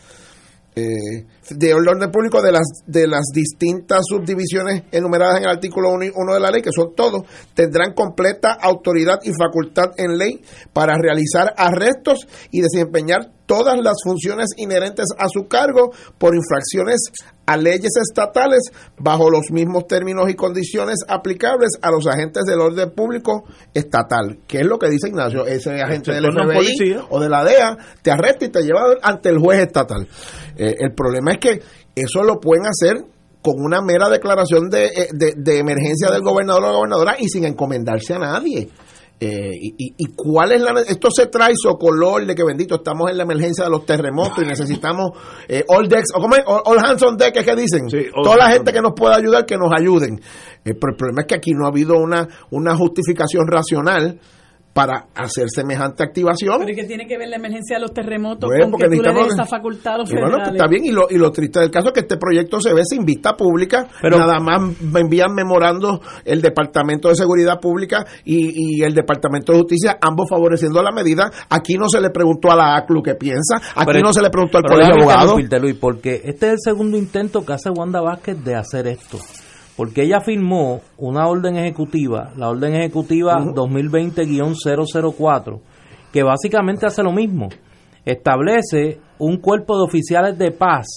eh, de orden público de las de las distintas subdivisiones enumeradas en el artículo 1 de la ley, que son todos, tendrán completa autoridad y facultad en ley para realizar arrestos y desempeñar todas las funciones inherentes a su cargo por infracciones a leyes estatales bajo los mismos términos y condiciones aplicables a los agentes del orden público estatal, que es lo que dice Ignacio, ese agente Se del FBI policía. o de la DEA te arresta y te lleva ante el juez estatal. Eh, el problema es que eso lo pueden hacer con una mera declaración de, eh, de, de emergencia del gobernador o la gobernadora y sin encomendarse a nadie. Eh, y, y- cuál es la esto se trae color de que bendito estamos en la emergencia de los terremotos y necesitamos eh, all decks o cómo es? all, all hands on deck es que dicen toda la gente que nos pueda ayudar que nos ayuden Eh, pero el problema es que aquí no ha habido una una justificación racional para hacer semejante activación Pero ¿y qué tiene que ver la emergencia de los terremotos Bueno, con porque que tú le des esa facultad a los Y bueno, pues federales? está bien, y lo, y lo triste del caso es que este proyecto se ve sin vista pública, Pero- nada más me envían memorando el Departamento de Seguridad Pública y, y el Departamento de Justicia, ambos favoreciendo la medida. Aquí no se le preguntó a la ACLU qué piensa, aquí Pero- no se le preguntó al Colegio de déjame Abogados. interrumpirte, Luis, porque este es el segundo intento que hace Wanda Vázquez de hacer esto. Porque ella firmó una orden ejecutiva, la orden ejecutiva 2020-004, que básicamente hace lo mismo. Establece un cuerpo de oficiales de paz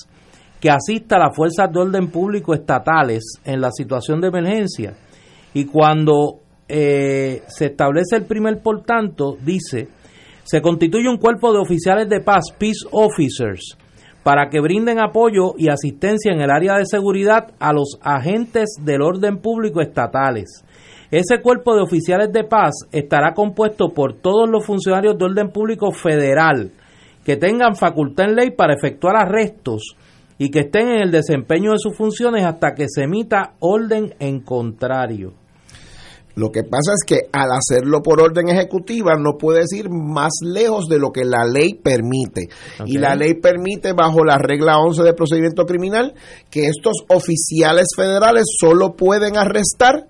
que asista a las fuerzas de orden público estatales en la situación de emergencia. Y cuando eh, se establece el primer por tanto, dice, se constituye un cuerpo de oficiales de paz, peace officers, para que brinden apoyo y asistencia en el área de seguridad a los agentes del orden público estatales. Ese cuerpo de oficiales de paz estará compuesto por todos los funcionarios de orden público federal que tengan facultad en ley para efectuar arrestos y que estén en el desempeño de sus funciones hasta que se emita orden en contrario. Lo que pasa es que al hacerlo por orden ejecutiva no puedes ir más lejos de lo que la ley permite. Y la ley permite, bajo la regla 11 de procedimiento criminal, que estos oficiales federales solo pueden arrestar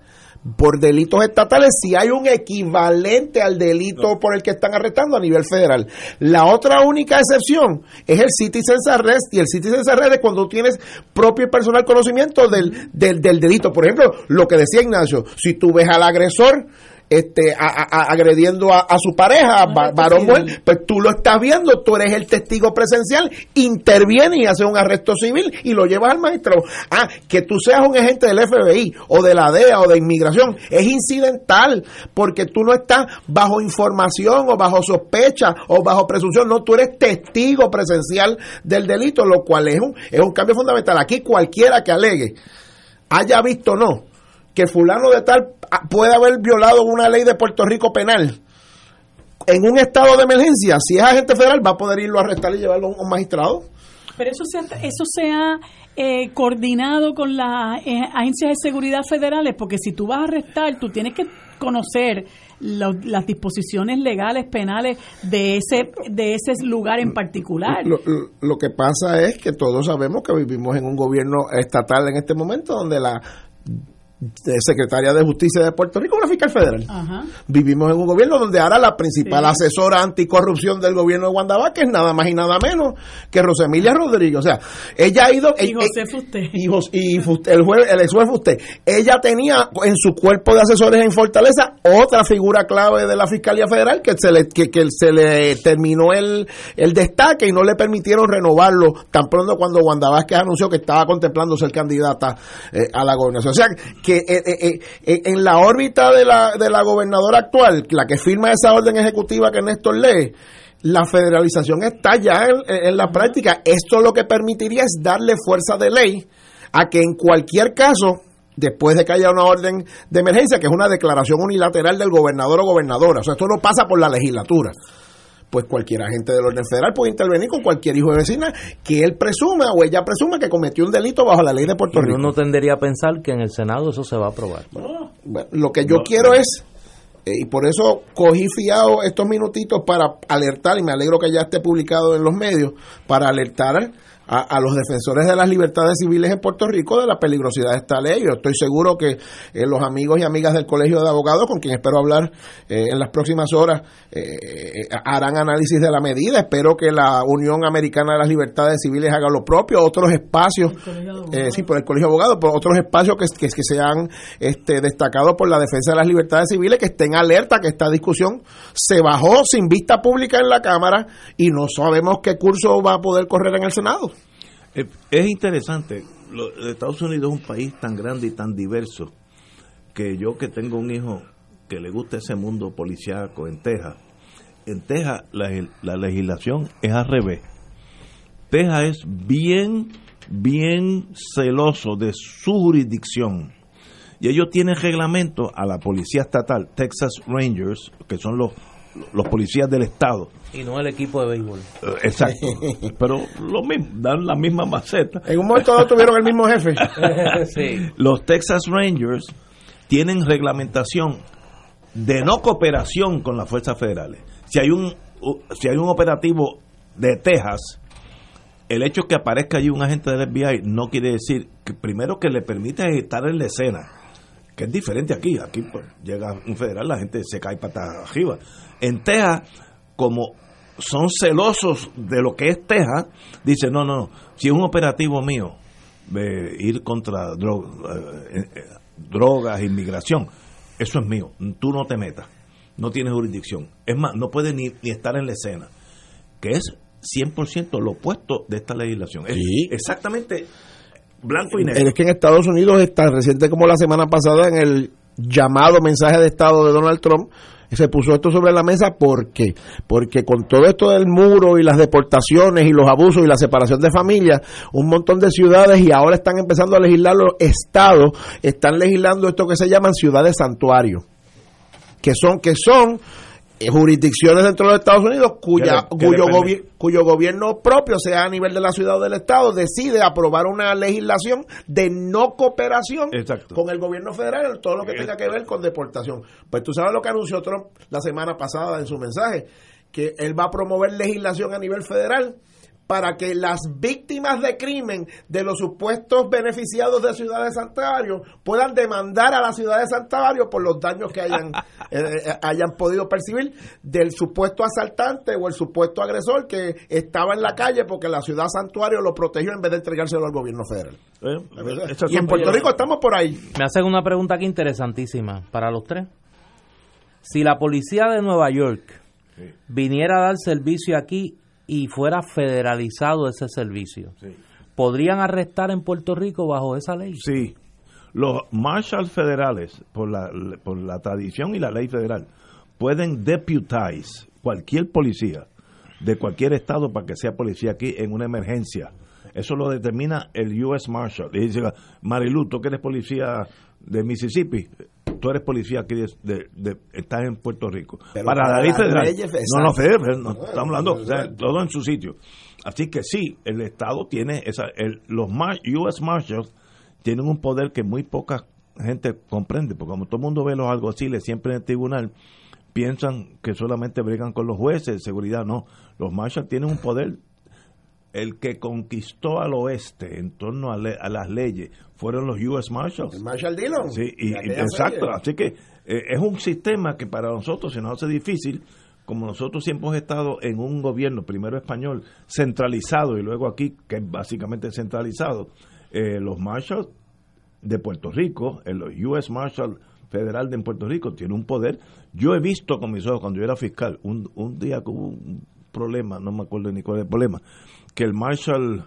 por delitos estatales si hay un equivalente al delito por el que están arrestando a nivel federal. La otra única excepción es el citizen's arrest y el citizen's arrest es cuando tienes propio y personal conocimiento del, del, del delito. Por ejemplo, lo que decía Ignacio, si tú ves al agresor este, a- agrediendo a, a su pareja, va- varón mujer, pues tú lo estás viendo, tú eres el testigo presencial, interviene y hace un arresto civil y lo llevas al magistrado. Ah, que tú seas un agente del FBI o de la DEA o de inmigración es incidental porque tú no estás bajo información o bajo sospecha o bajo presunción, no, tú eres testigo presencial del delito, lo cual es un, es un cambio fundamental. Aquí cualquiera que alegue, haya visto o no, que fulano de tal puede haber violado una ley de Puerto Rico penal en un estado de emergencia, si es agente federal, va a poder irlo a arrestar y llevarlo a un magistrado. Pero eso se eso se ha eh, coordinado con las eh, agencias de seguridad federales, porque si tú vas a arrestar, tú tienes que conocer lo- las disposiciones legales penales de ese de ese lugar en particular. Lo, lo- lo que pasa es que todos sabemos que vivimos en un gobierno estatal en este momento donde la secretaria de Justicia de Puerto Rico una fiscal federal. Ajá. Vivimos en un gobierno donde ahora la principal Sí. asesora anticorrupción del gobierno de Wanda Vázquez es nada más y nada menos que Rosemilia Rodríguez. O sea, ella ha ido... Y José Fusté. y, y Fusté- el, juez, el ex juez Fusté. Ella tenía en su cuerpo de asesores en Fortaleza otra figura clave de la Fiscalía Federal que se le, que, que se le terminó el, el destaque y no le permitieron renovarlo tan pronto cuando Wanda Vázquez anunció que estaba contemplando ser candidata eh, a la gobernación. O sea, que eh, eh, eh, eh, en la órbita de la, de la gobernadora actual, la que firma esa orden ejecutiva que Néstor lee, la federalización está ya en, en la práctica. Esto lo que permitiría es darle fuerza de ley a que en cualquier caso, después de que haya una orden de emergencia, que es una declaración unilateral del gobernador o gobernadora, o sea, esto no pasa por la legislatura, pues cualquier agente del orden federal puede intervenir con cualquier hijo de vecina que él presuma o ella presuma que cometió un delito bajo la ley de Puerto Y Rico. uno tendería a pensar que en el Senado eso se va a aprobar. Bueno, lo que yo quiero es, eh, y por eso cogí fiado estos minutitos para alertar, y me alegro que ya esté publicado en los medios, para alertar a, a los defensores de las libertades civiles en Puerto Rico de la peligrosidad de esta ley. Yo estoy seguro que eh, los amigos y amigas del Colegio de Abogados, con quien espero hablar eh, en las próximas horas, eh, harán análisis de la medida. Espero que la Unión Americana de las Libertades Civiles haga lo propio, otros espacios, eh, sí, por el Colegio de Abogados, por otros espacios que, que, que se han este, destacado por la defensa de las libertades civiles, que estén alerta que esta discusión se bajó sin vista pública en la Cámara y no sabemos qué curso va a poder correr en el Senado. Eh, Es interesante, Estados Unidos es un país tan grande y tan diverso que yo que tengo un hijo que le gusta ese mundo policíaco en Texas, en Texas la, la legislación es al revés. Texas es bien bien celosos de su jurisdicción. Y ellos tienen reglamento a la policía estatal, Texas Rangers, que son los, los policías del estado. Y no el equipo de béisbol. Exacto. [laughs] Pero lo mismo, dan la misma maceta. En un momento dado tuvieron el mismo jefe. [laughs] sí. Los Texas Rangers tienen reglamentación de no cooperación con las fuerzas federales. Si hay un si hay un operativo de Texas, el hecho que aparezca allí un agente del FBI no quiere decir que primero que le permite estar en la escena, que es diferente aquí. Aquí pues, llega un federal, la gente se cae para arriba. En Texas, como son celosos de lo que es Texas, dice no, no, no, si es un operativo mío, de ir contra dro- eh, eh, drogas, inmigración, eso es mío, tú no te metas, no tienes jurisdicción. Es más, no puedes ni, ni estar en la escena, que es 100% lo opuesto de esta legislación. Es exactamente blanco y negro. Es que en Estados Unidos es tan reciente como la semana pasada en el llamado mensaje de Estado de Donald Trump se puso esto sobre la mesa ¿por qué? porque con todo esto del muro y las deportaciones y los abusos y la separación de familias un montón de ciudades y ahora están empezando a legislar los estados están legislando esto que se llaman ciudades santuario que son que son jurisdicciones dentro de los Estados Unidos cuya, le- gobi- cuyo gobierno propio, sea a nivel de la ciudad o del Estado, decide aprobar una legislación de no cooperación Exacto. con el gobierno federal en todo lo que tenga que ver con deportación. Pues tú sabes lo que anunció Trump la semana pasada en su mensaje, que él va a promover legislación a nivel federal para que las víctimas de crimen de los supuestos beneficiados de Ciudad de Santuario puedan demandar a la Ciudad de Santuario por los daños que hayan, [laughs] eh, eh, hayan podido percibir del supuesto asaltante o el supuesto agresor que estaba en la calle porque la Ciudad Santuario lo protegió en vez de entregárselo al gobierno federal. Eh, Y en Puerto Rico estamos por ahí. Me hacen una pregunta aquí interesantísima para los tres. Si la policía de Nueva York viniera a dar servicio aquí y fuera federalizado ese servicio, ¿podrían arrestar en Puerto Rico bajo esa ley? Sí. Los marshals federales, por la, por la tradición y la ley federal, pueden deputize cualquier policía de cualquier estado para que sea policía aquí en una emergencia. Eso lo determina el U.S. Marshal. Y dice, Marilu, tú que eres policía de Mississippi, tú eres policía aquí, de, de- de- estás en Puerto Rico. Pero para la para ley federal. no, no, federal, no, estamos hablando, o sea, todo en su sitio. Así que sí, el Estado tiene, esa, el, los U.S. Marshals tienen un poder que muy poca gente comprende, porque como todo el mundo ve los alguaciles siempre en el tribunal, piensan que solamente bregan con los jueces de seguridad, no, los Marshals tienen un poder el que conquistó al oeste en torno a, le- a las leyes fueron los U.S. Marshals. Marshall Dillon. Sí, y, exacto. serie. Así que eh, es un sistema que para nosotros se nos hace difícil, como nosotros siempre hemos estado en un gobierno, primero español, centralizado y luego aquí, que es básicamente centralizado, eh, los Marshals de Puerto Rico, el U.S. Marshal Federal de Puerto Rico, tiene un poder. Yo he visto con mis ojos, cuando yo era fiscal, un, un día que hubo un problema, no me acuerdo ni cuál es el problema, que el Marshal,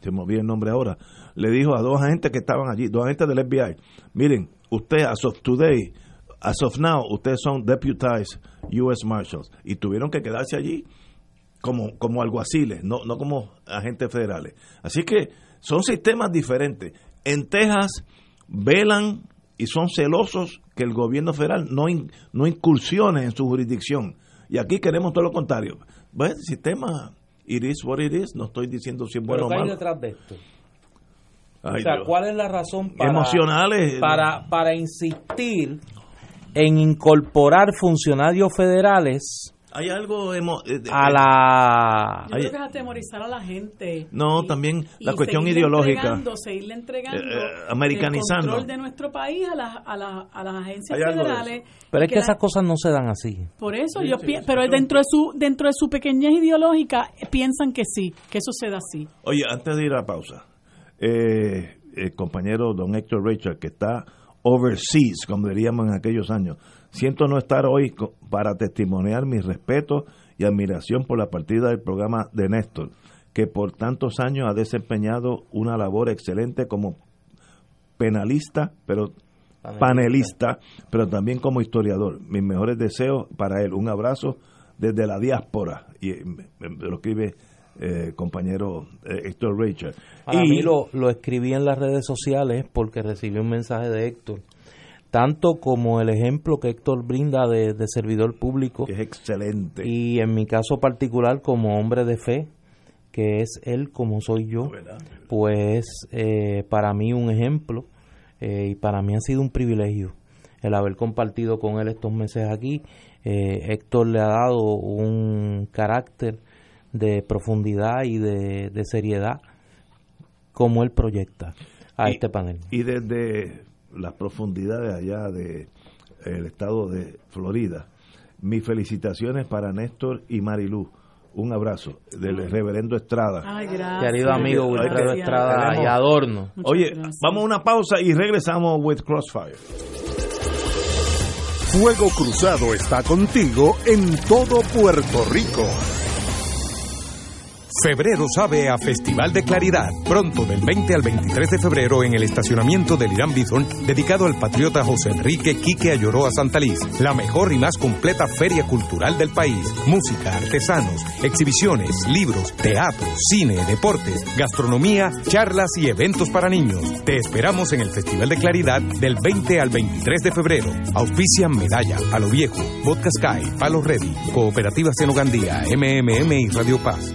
se me el nombre ahora, le dijo a dos agentes que estaban allí, dos agentes del FBI, miren, usted as of today, as of now, ustedes son deputized U.S. Marshals, y tuvieron que quedarse allí como, como alguaciles, no, no como agentes federales. Así que son sistemas diferentes. En Texas velan y son celosos que el gobierno federal no, no incursione en su jurisdicción. Y aquí queremos todo lo contrario. El sistema, it is what it is, no estoy diciendo si es bueno ¿Pero o qué hay malo. detrás de esto? Ay, o sea, Dios. ¿cuál es la razón para, Emocionales. para, para insistir en incorporar funcionarios federales Hay algo emo- eh, de- a la... Yo creo que es atemorizar a la gente. No, también la y cuestión seguirle ideológica. entregando, seguirle entregando Eh, eh, americanizando. el control de nuestro país a las, a las, a las agencias federales. Pero es que la- esas cosas no se dan así. Por eso, Sí, yo sí, pi- sí, pero sí. dentro de su dentro de su pequeñez ideológica piensan que sí, que eso se da así. Oye, antes de ir a la pausa, eh, el compañero don Héctor Richard, que está overseas, como diríamos en aquellos años, siento no estar hoy para testimoniar mi respeto y admiración por la partida del programa de Néstor, que por tantos años ha desempeñado una labor excelente como penalista, pero Panelista. pero también como historiador. Mis mejores deseos para él. Un abrazo desde la diáspora. Y eh, lo escribe eh, compañero eh, Héctor Richard. Para mí lo, lo escribí en las redes sociales porque recibí un mensaje de Héctor tanto como el ejemplo que Héctor brinda de, de servidor público. Que es excelente. Y en mi caso particular como hombre de fe, que es él como soy yo, pues eh, para mí un ejemplo eh, y para mí ha sido un privilegio el haber compartido con él estos meses aquí. Eh, Héctor le ha dado un carácter de profundidad y de, de seriedad como él proyecta a Y- este panel. Y desde las profundidades allá de el estado de Florida, mis felicitaciones para Néstor y Marilú. Un abrazo del reverendo Estrada. Ay, gracias. Querido amigo Wilfredo Estrada y Adorno. Oye, vamos a una pausa y regresamos with Crossfire. Fuego Cruzado está contigo en todo Puerto Rico. Febrero sabe a Festival de Claridad. Pronto, del 20 al 23 de febrero, en el estacionamiento del Irán Bithorn, dedicado al patriota José Enrique Quique Ayoroa Santaliz. La mejor y más completa feria cultural del país. Música, artesanos, exhibiciones, libros, teatro, cine, deportes, gastronomía, charlas y eventos para niños. Te esperamos en el Festival de Claridad del 20 al 23 de febrero. Auspician Medalla, A lo Viejo, Vodka Sky, Palo Ready, Cooperativa Senogandía, MMM y Radio Paz.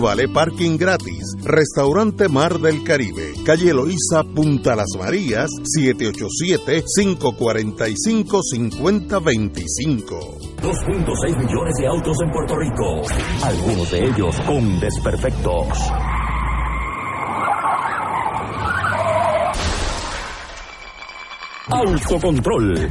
Vale parking gratis. Restaurante Mar del Caribe, calle Eloísa, Punta Las Marías, 787-545-5025. 2.6 millones de autos en Puerto Rico, algunos de ellos con desperfectos. Autocontrol.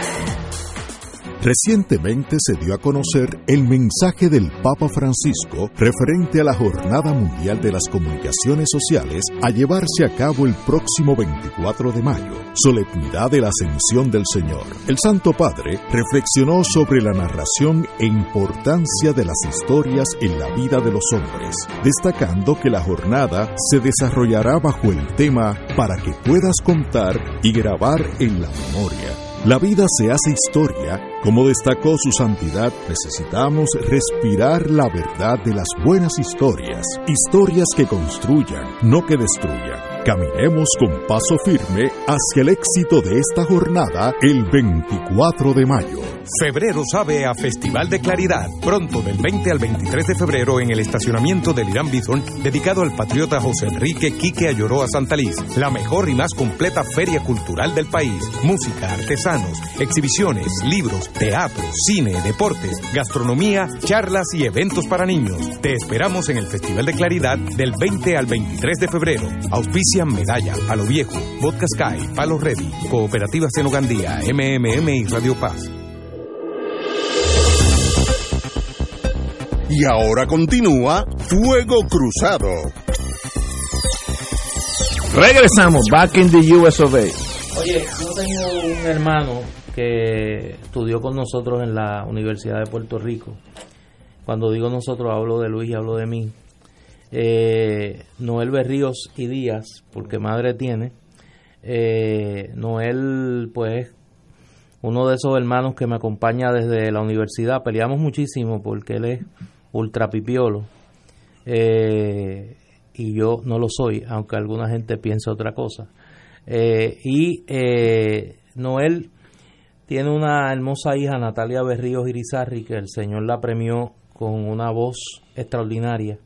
Recientemente se dio a conocer el mensaje del Papa Francisco referente a la Jornada Mundial de las Comunicaciones Sociales a llevarse a cabo el próximo 24 de mayo, solemnidad de la Ascensión del Señor. El Santo Padre reflexionó sobre la narración e importancia de las historias en la vida de los hombres, destacando que la jornada se desarrollará bajo el tema para que puedas contar y grabar en la memoria. La vida se hace historia, como destacó su santidad, necesitamos respirar la verdad de las buenas historias, historias que construyan, no que destruyan. Caminemos con paso firme hacia el éxito de esta jornada el 24 de mayo. Febrero sabe a Festival de Claridad. Pronto, del 20 al 23 de febrero, en el estacionamiento del Irán Bithorn, dedicado al patriota José Enrique Quique Ayoroa Santaliz. La mejor y más completa feria cultural del país. Música, artesanos, exhibiciones, libros, teatro, cine, deportes, gastronomía, charlas y eventos para niños. Te esperamos en el Festival de Claridad del 20 al 23 de febrero. Auspician Medalla, A lo Viejo, Vodka Sky, Palo Ready, Cooperativa Senogandía, MMM y Radio Paz. Y ahora continúa Fuego Cruzado. Regresamos, back in the US of A. Oye, yo tengo un hermano que estudió con nosotros en la Universidad de Puerto Rico. Cuando digo nosotros, hablo de Luis y hablo de mí. Eh, Noel Berríos y Díaz, porque madre tiene. Eh, Noel, pues, uno de esos hermanos que me acompaña desde la universidad. Peleamos muchísimo porque él es ultra pipiolo. Eh, y yo no lo soy, aunque alguna gente piense otra cosa. Eh, y eh, Noel tiene una hermosa hija, Natalia Berríos Irizarri, que el Señor la premió con una voz extraordinaria.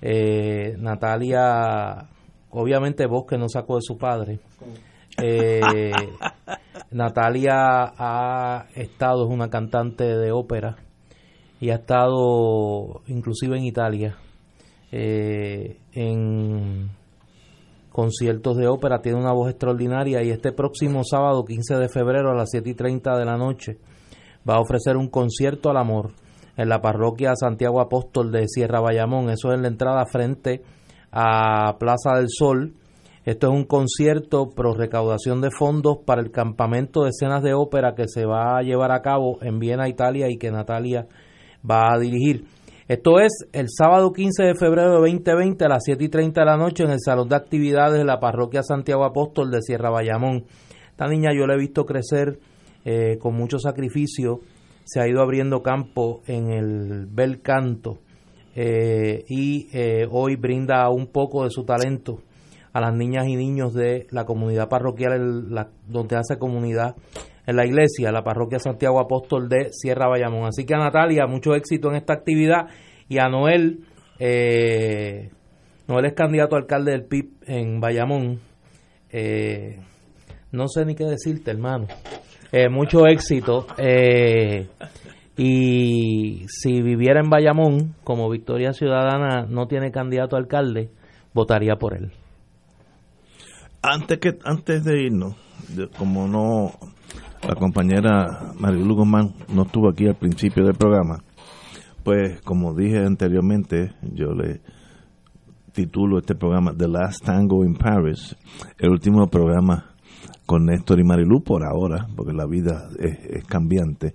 Eh, Natalia, obviamente voz que no sacó de su padre. Eh, [laughs] Natalia ha estado, es una cantante de ópera y ha estado inclusive en Italia, eh, en conciertos de ópera, tiene una voz extraordinaria y este próximo sábado 15 de febrero a las 7 y 30 de la noche va a ofrecer un concierto al amor en la parroquia Santiago Apóstol de Sierra Bayamón, eso es en la entrada frente a Plaza del Sol. Esto es un concierto pro recaudación de fondos para el campamento de escenas de ópera que se va a llevar a cabo en Viena, Italia y que Natalia va a dirigir. Esto es el sábado 15 de febrero de 2020 a las 7 y 30 de la noche en el Salón de Actividades de la Parroquia Santiago Apóstol de Sierra Bayamón. Esta niña yo la he visto crecer eh, con mucho sacrificio, se ha ido abriendo campo en el bel canto eh, y eh, hoy brinda un poco de su talento a las niñas y niños de la comunidad parroquial la- donde hace comunidad en la iglesia, la parroquia Santiago Apóstol de Sierra Bayamón. Así que a Natalia, mucho éxito en esta actividad y a Noel, eh, Noel es candidato a alcalde del PIB en Bayamón. Eh, no sé ni qué decirte, hermano. Eh, mucho éxito. eh, y si viviera en Bayamón, como Victoria Ciudadana no tiene candidato a alcalde, votaría por él. Antes que antes de irnos, como no la compañera Marilu Guzmán no estuvo aquí al principio del programa, pues como dije anteriormente, yo le titulo este programa The Last Tango in Paris, el último programa con Néstor y Marilu por ahora, porque la vida es, es cambiante.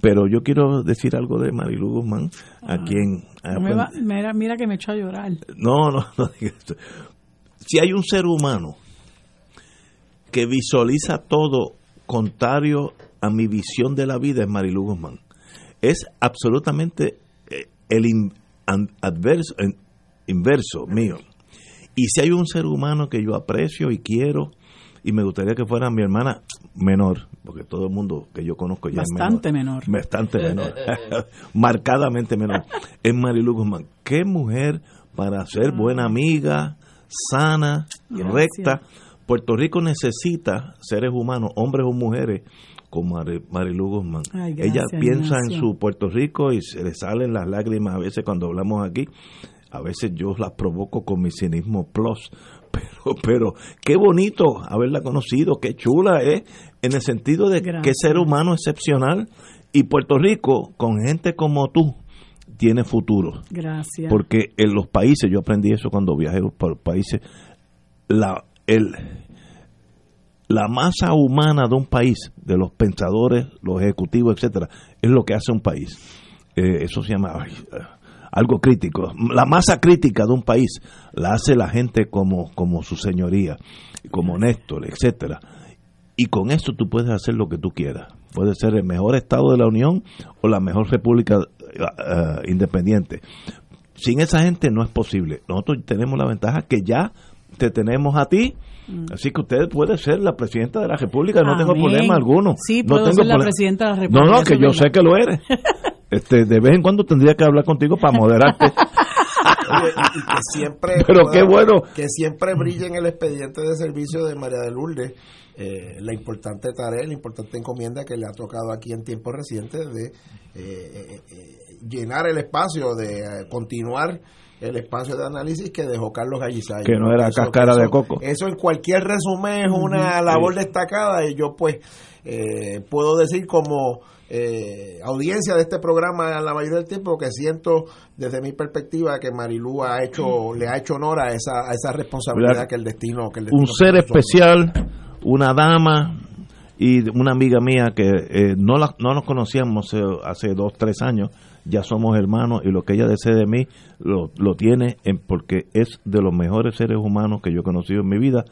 Pero yo quiero decir algo de Marilu Guzmán, a quien... No me va- mira, mira que me echó a llorar. No, no, [laughs] no. Si hay un ser humano que visualiza todo contrario a mi visión de la vida es Marilu Guzmán. Es absolutamente eh, el in- an- adverso, en- inverso mío. Y si hay un ser humano que yo aprecio y quiero, y me gustaría que fuera mi hermana menor, porque todo el mundo que yo conozco ya Bastante es menor. menor. Bastante menor. [laughs] Marcadamente menor. Es Marilu Guzmán. Qué mujer para ser buena amiga, sana, Gracias. recta. Puerto Rico necesita seres humanos, hombres o mujeres, como Mari- Marilu Guzmán. Ay, gracias, Ella piensa en su Puerto Rico y se le salen las lágrimas a veces cuando hablamos aquí. A veces yo las provoco con mi cinismo plus. [laughs] Pero, pero qué bonito haberla conocido, qué chula es, en el sentido de que Gracias. ser humano excepcional. Y Puerto Rico, con gente como tú, tiene futuro. Gracias. Porque en los países, yo aprendí eso cuando viajé por países, la, el, la masa humana de un país, de los pensadores, los ejecutivos, etcétera, es lo que hace un país. Eh, eso se llama eh, algo crítico. La masa crítica de un país la hace la gente como, como su señoría, como Néstor, etcétera. Y con eso tú puedes hacer lo que tú quieras. Puede ser el mejor Estado de la Unión o la mejor República eh, independiente. Sin esa gente no es posible. Nosotros tenemos la ventaja que ya te tenemos a ti. Así que usted puede ser la presidenta de la República, no tengo problema alguno. Sí, no puedo tengo ser la problema. presidenta de la No, República. no, eso que yo sé que lo eres. [laughs] Este, de vez en cuando tendría que hablar contigo para moderarte. [laughs] Y, que siempre [laughs] Pero pueda- qué bueno. que siempre brille en el expediente de servicio de María de Lourdes eh, la importante tarea, la importante encomienda que le ha tocado aquí en tiempos recientes de eh, eh, eh, llenar el espacio, de eh, continuar el espacio de análisis que dejó Carlos Gallisay. Que no era Eso- cáscara de coco. Eso en cualquier resumen es una labor Sí. destacada y yo pues eh, puedo decir como eh, audiencia de este programa la mayoría del tiempo que siento desde mi perspectiva que Marilú ha hecho le ha hecho honor a esa, a esa responsabilidad ¿Verdad? que el destino que el un ser especial, una dama y una amiga mía que eh, no, la, no nos conocíamos eh, hace dos, tres años, ya somos hermanos y lo que ella desee de mí lo, lo tiene en- porque es de los mejores seres humanos que yo he conocido en mi vida.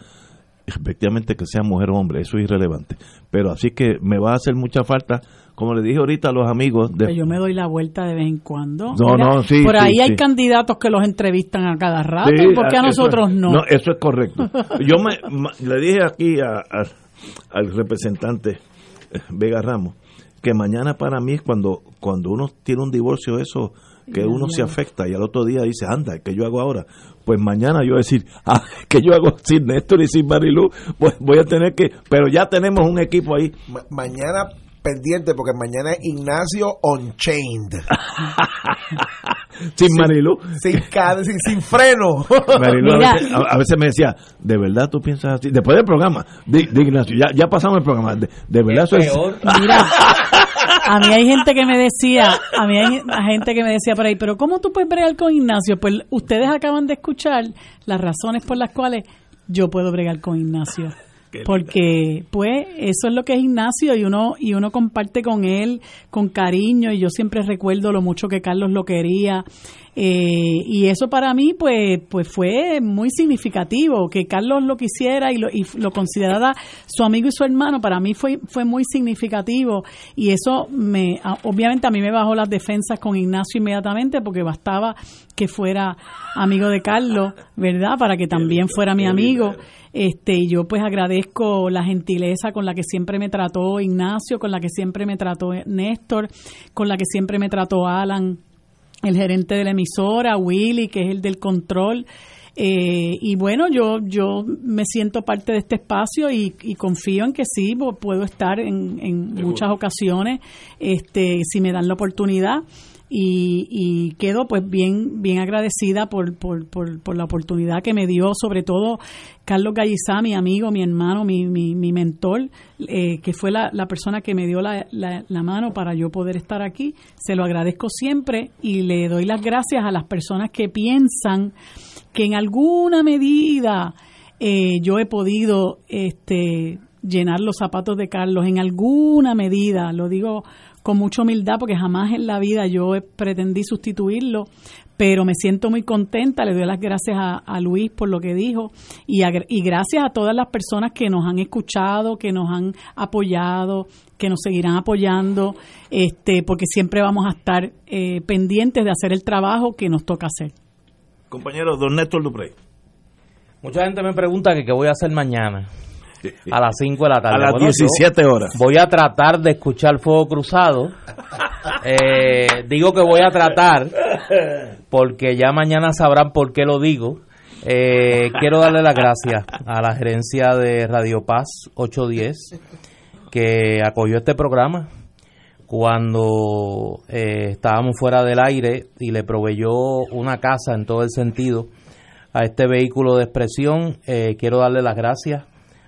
Efectivamente que sea mujer o hombre, eso es irrelevante. Pero así que me va a hacer mucha falta, como le dije ahorita a los amigos de Que yo me doy la vuelta de vez en cuando. No, no, sí, Por sí, ahí hay sí. candidatos que los entrevistan a cada rato. Sí, ¿y ¿Por qué a eso- nosotros no? eso es correcto. [laughs] Yo me, le dije aquí a- a- al representante eh, Vega Ramos que mañana para mí es cuando, cuando uno tiene un divorcio, eso que uno se afecta y al otro día dice, anda, ¿qué yo hago ahora? Pues mañana yo voy a decir, [laughs] ah, ¿qué yo hago sin Néstor y sin Marilú? Pues voy a tener que, pero ya tenemos un equipo ahí. Ma- mañana pendiente porque mañana es Ignacio Unchained [laughs] sin Marilu. Sin, sin, sin freno. [laughs] Marilu a veces, a, a veces me decía, ¿de verdad tú piensas así? Después del programa, de, de Ignacio, ya, ya pasamos el programa, ¿de, de verdad eso es? Mira, a mí hay gente que me decía, a mí hay gente que me decía por ahí, pero ¿cómo tú puedes bregar con Ignacio? Pues ustedes acaban de escuchar las razones por las cuales yo puedo bregar con Ignacio. Porque, pues, eso es lo que es Ignacio y uno, y uno comparte con él con cariño y yo siempre recuerdo lo mucho que Carlos lo quería. Eh, y eso para mí, pues, pues fue muy significativo. Que Carlos lo quisiera y lo, y lo considerara su amigo y su hermano, para mí fue, fue muy significativo. Y eso, me obviamente, a mí me bajó las defensas con Ignacio inmediatamente porque bastaba que fuera amigo de Carlos, ¿verdad? Para que también fuera mi amigo. Este, y yo pues agradezco la gentileza con la que siempre me trató Ignacio, con la que siempre me trató Néstor, con la que siempre me trató Alan, el gerente de la emisora, Willy, que es el del control. Eh, y bueno, yo yo me siento parte de este espacio y, y confío en que sí, puedo estar en, en muchas ocasiones, este, si me dan la oportunidad. Y, quedo pues bien bien agradecida por, por, por, la oportunidad que me dio, sobre todo Carlos Gallizá, mi amigo, mi hermano, mi, mi, mi mentor, eh, que fue la, la persona que me dio la, la, la mano para yo poder estar aquí. Se lo agradezco siempre y le doy las gracias a las personas que piensan que en alguna medida eh, yo he podido este, llenar los zapatos de Carlos, en alguna medida, lo digo con mucha humildad porque jamás en la vida yo he- pretendí sustituirlo, pero me siento muy contenta, le doy las gracias a, a Luis por lo que dijo y, a- y gracias a todas las personas que nos han escuchado, que nos han apoyado, que nos seguirán apoyando, este, porque siempre vamos a estar eh, pendientes de hacer el trabajo que nos toca hacer. Compañero, don Néstor Duprey. Mucha gente me pregunta que qué voy a hacer mañana a las 5 de la tarde. A las Bueno, yo 17 horas. Voy a tratar de escuchar Fuego Cruzado. Eh, digo que voy a tratar porque ya mañana sabrán por qué lo digo. Eh, quiero darle las gracias a la gerencia de Radio Paz 810 que acogió este programa cuando eh, estábamos fuera del aire y le proveyó una casa en todo el sentido a este vehículo de expresión. Eh, quiero darle las gracias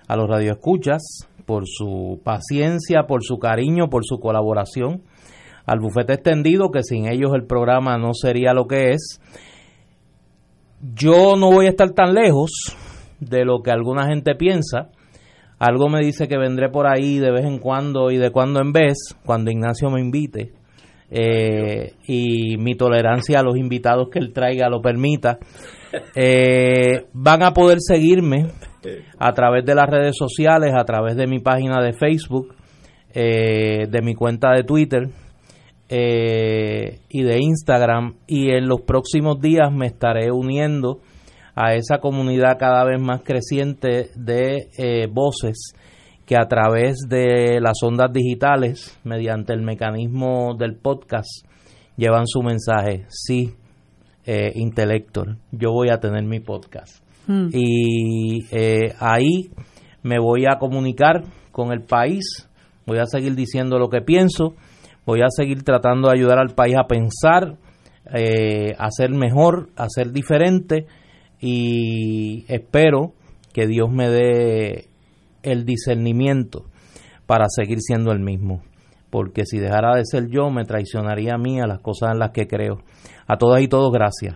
a los radioescuchas por su paciencia, por su cariño, por su colaboración, al bufete extendido, que sin ellos el programa no sería lo que es. Yo no voy a estar tan lejos de lo que alguna gente piensa. Algo me dice que vendré por ahí de vez en cuando y de cuando en vez, cuando Ignacio me invite. eh, y mi tolerancia a los invitados que él traiga lo permita. Eh, van a poder seguirme a través de las redes sociales, a través de mi página de Facebook, eh, de mi cuenta de Twitter eh, y de Instagram. Y en los próximos días me estaré uniendo a esa comunidad cada vez más creciente de eh, voces que a través de las ondas digitales, mediante el mecanismo del podcast, llevan su mensaje. Sí, eh, yo voy a tener mi podcast. Hmm. Y eh, ahí me voy a comunicar con el país, voy a seguir diciendo lo que pienso, voy a seguir tratando de ayudar al país a pensar, eh, a ser mejor, a ser diferente y espero que Dios me dé el discernimiento para seguir siendo el mismo. Porque si dejara de ser yo, me traicionaría a mí, a las cosas en las que creo. A todas y todos, gracias.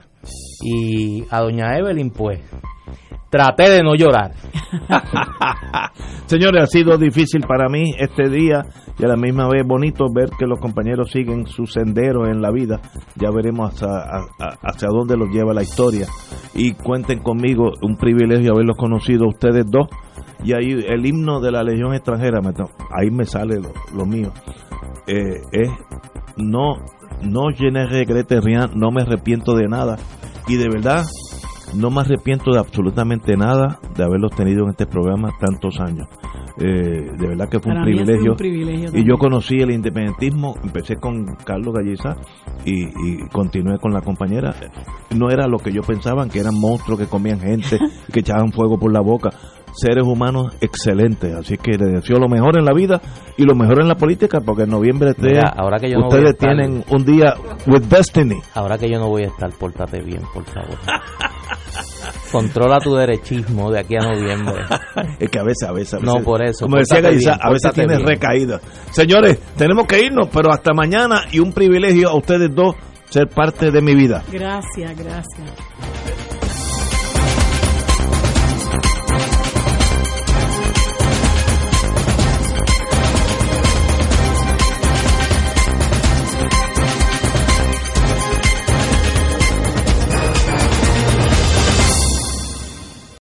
Y a doña Evelyn, pues, traté de no llorar. [laughs] Señores, ha sido difícil para mí este día y a la misma vez bonito ver que los compañeros siguen su sendero en la vida. Ya veremos hacia, hacia dónde los lleva la historia. Y cuenten conmigo, un privilegio haberlos conocido ustedes dos. Y ahí el himno de la Legión extranjera, ahí me sale lo, lo mío. Eh, es no, no regrette rien, no me arrepiento de nada. Y de verdad, no me arrepiento de absolutamente nada de haberlos tenido en este programa tantos años. Eh, de verdad que fue un privilegio. un privilegio y yo conocí el independentismo, empecé con Carlos Galliza y, y continué con la compañera. No era lo que yo pensaba, que eran monstruos que comían gente, [laughs] que echaban fuego por la boca. Seres humanos excelentes. Así que les deseo lo mejor en la vida y lo mejor en la política, porque en noviembre ustedes, Mira, ahora que yo no ustedes estar- tienen un día with destiny. Ahora que yo no voy a estar, pórtate bien, por favor. Controla tu derechismo de aquí a noviembre. [laughs] Es que a veces, a veces, a No, veces- por eso, Como decía Gaisa, a veces tienes bien. recaídas. Señores, tenemos que irnos, pero hasta mañana y un privilegio a ustedes dos ser parte de mi vida. Gracias, gracias.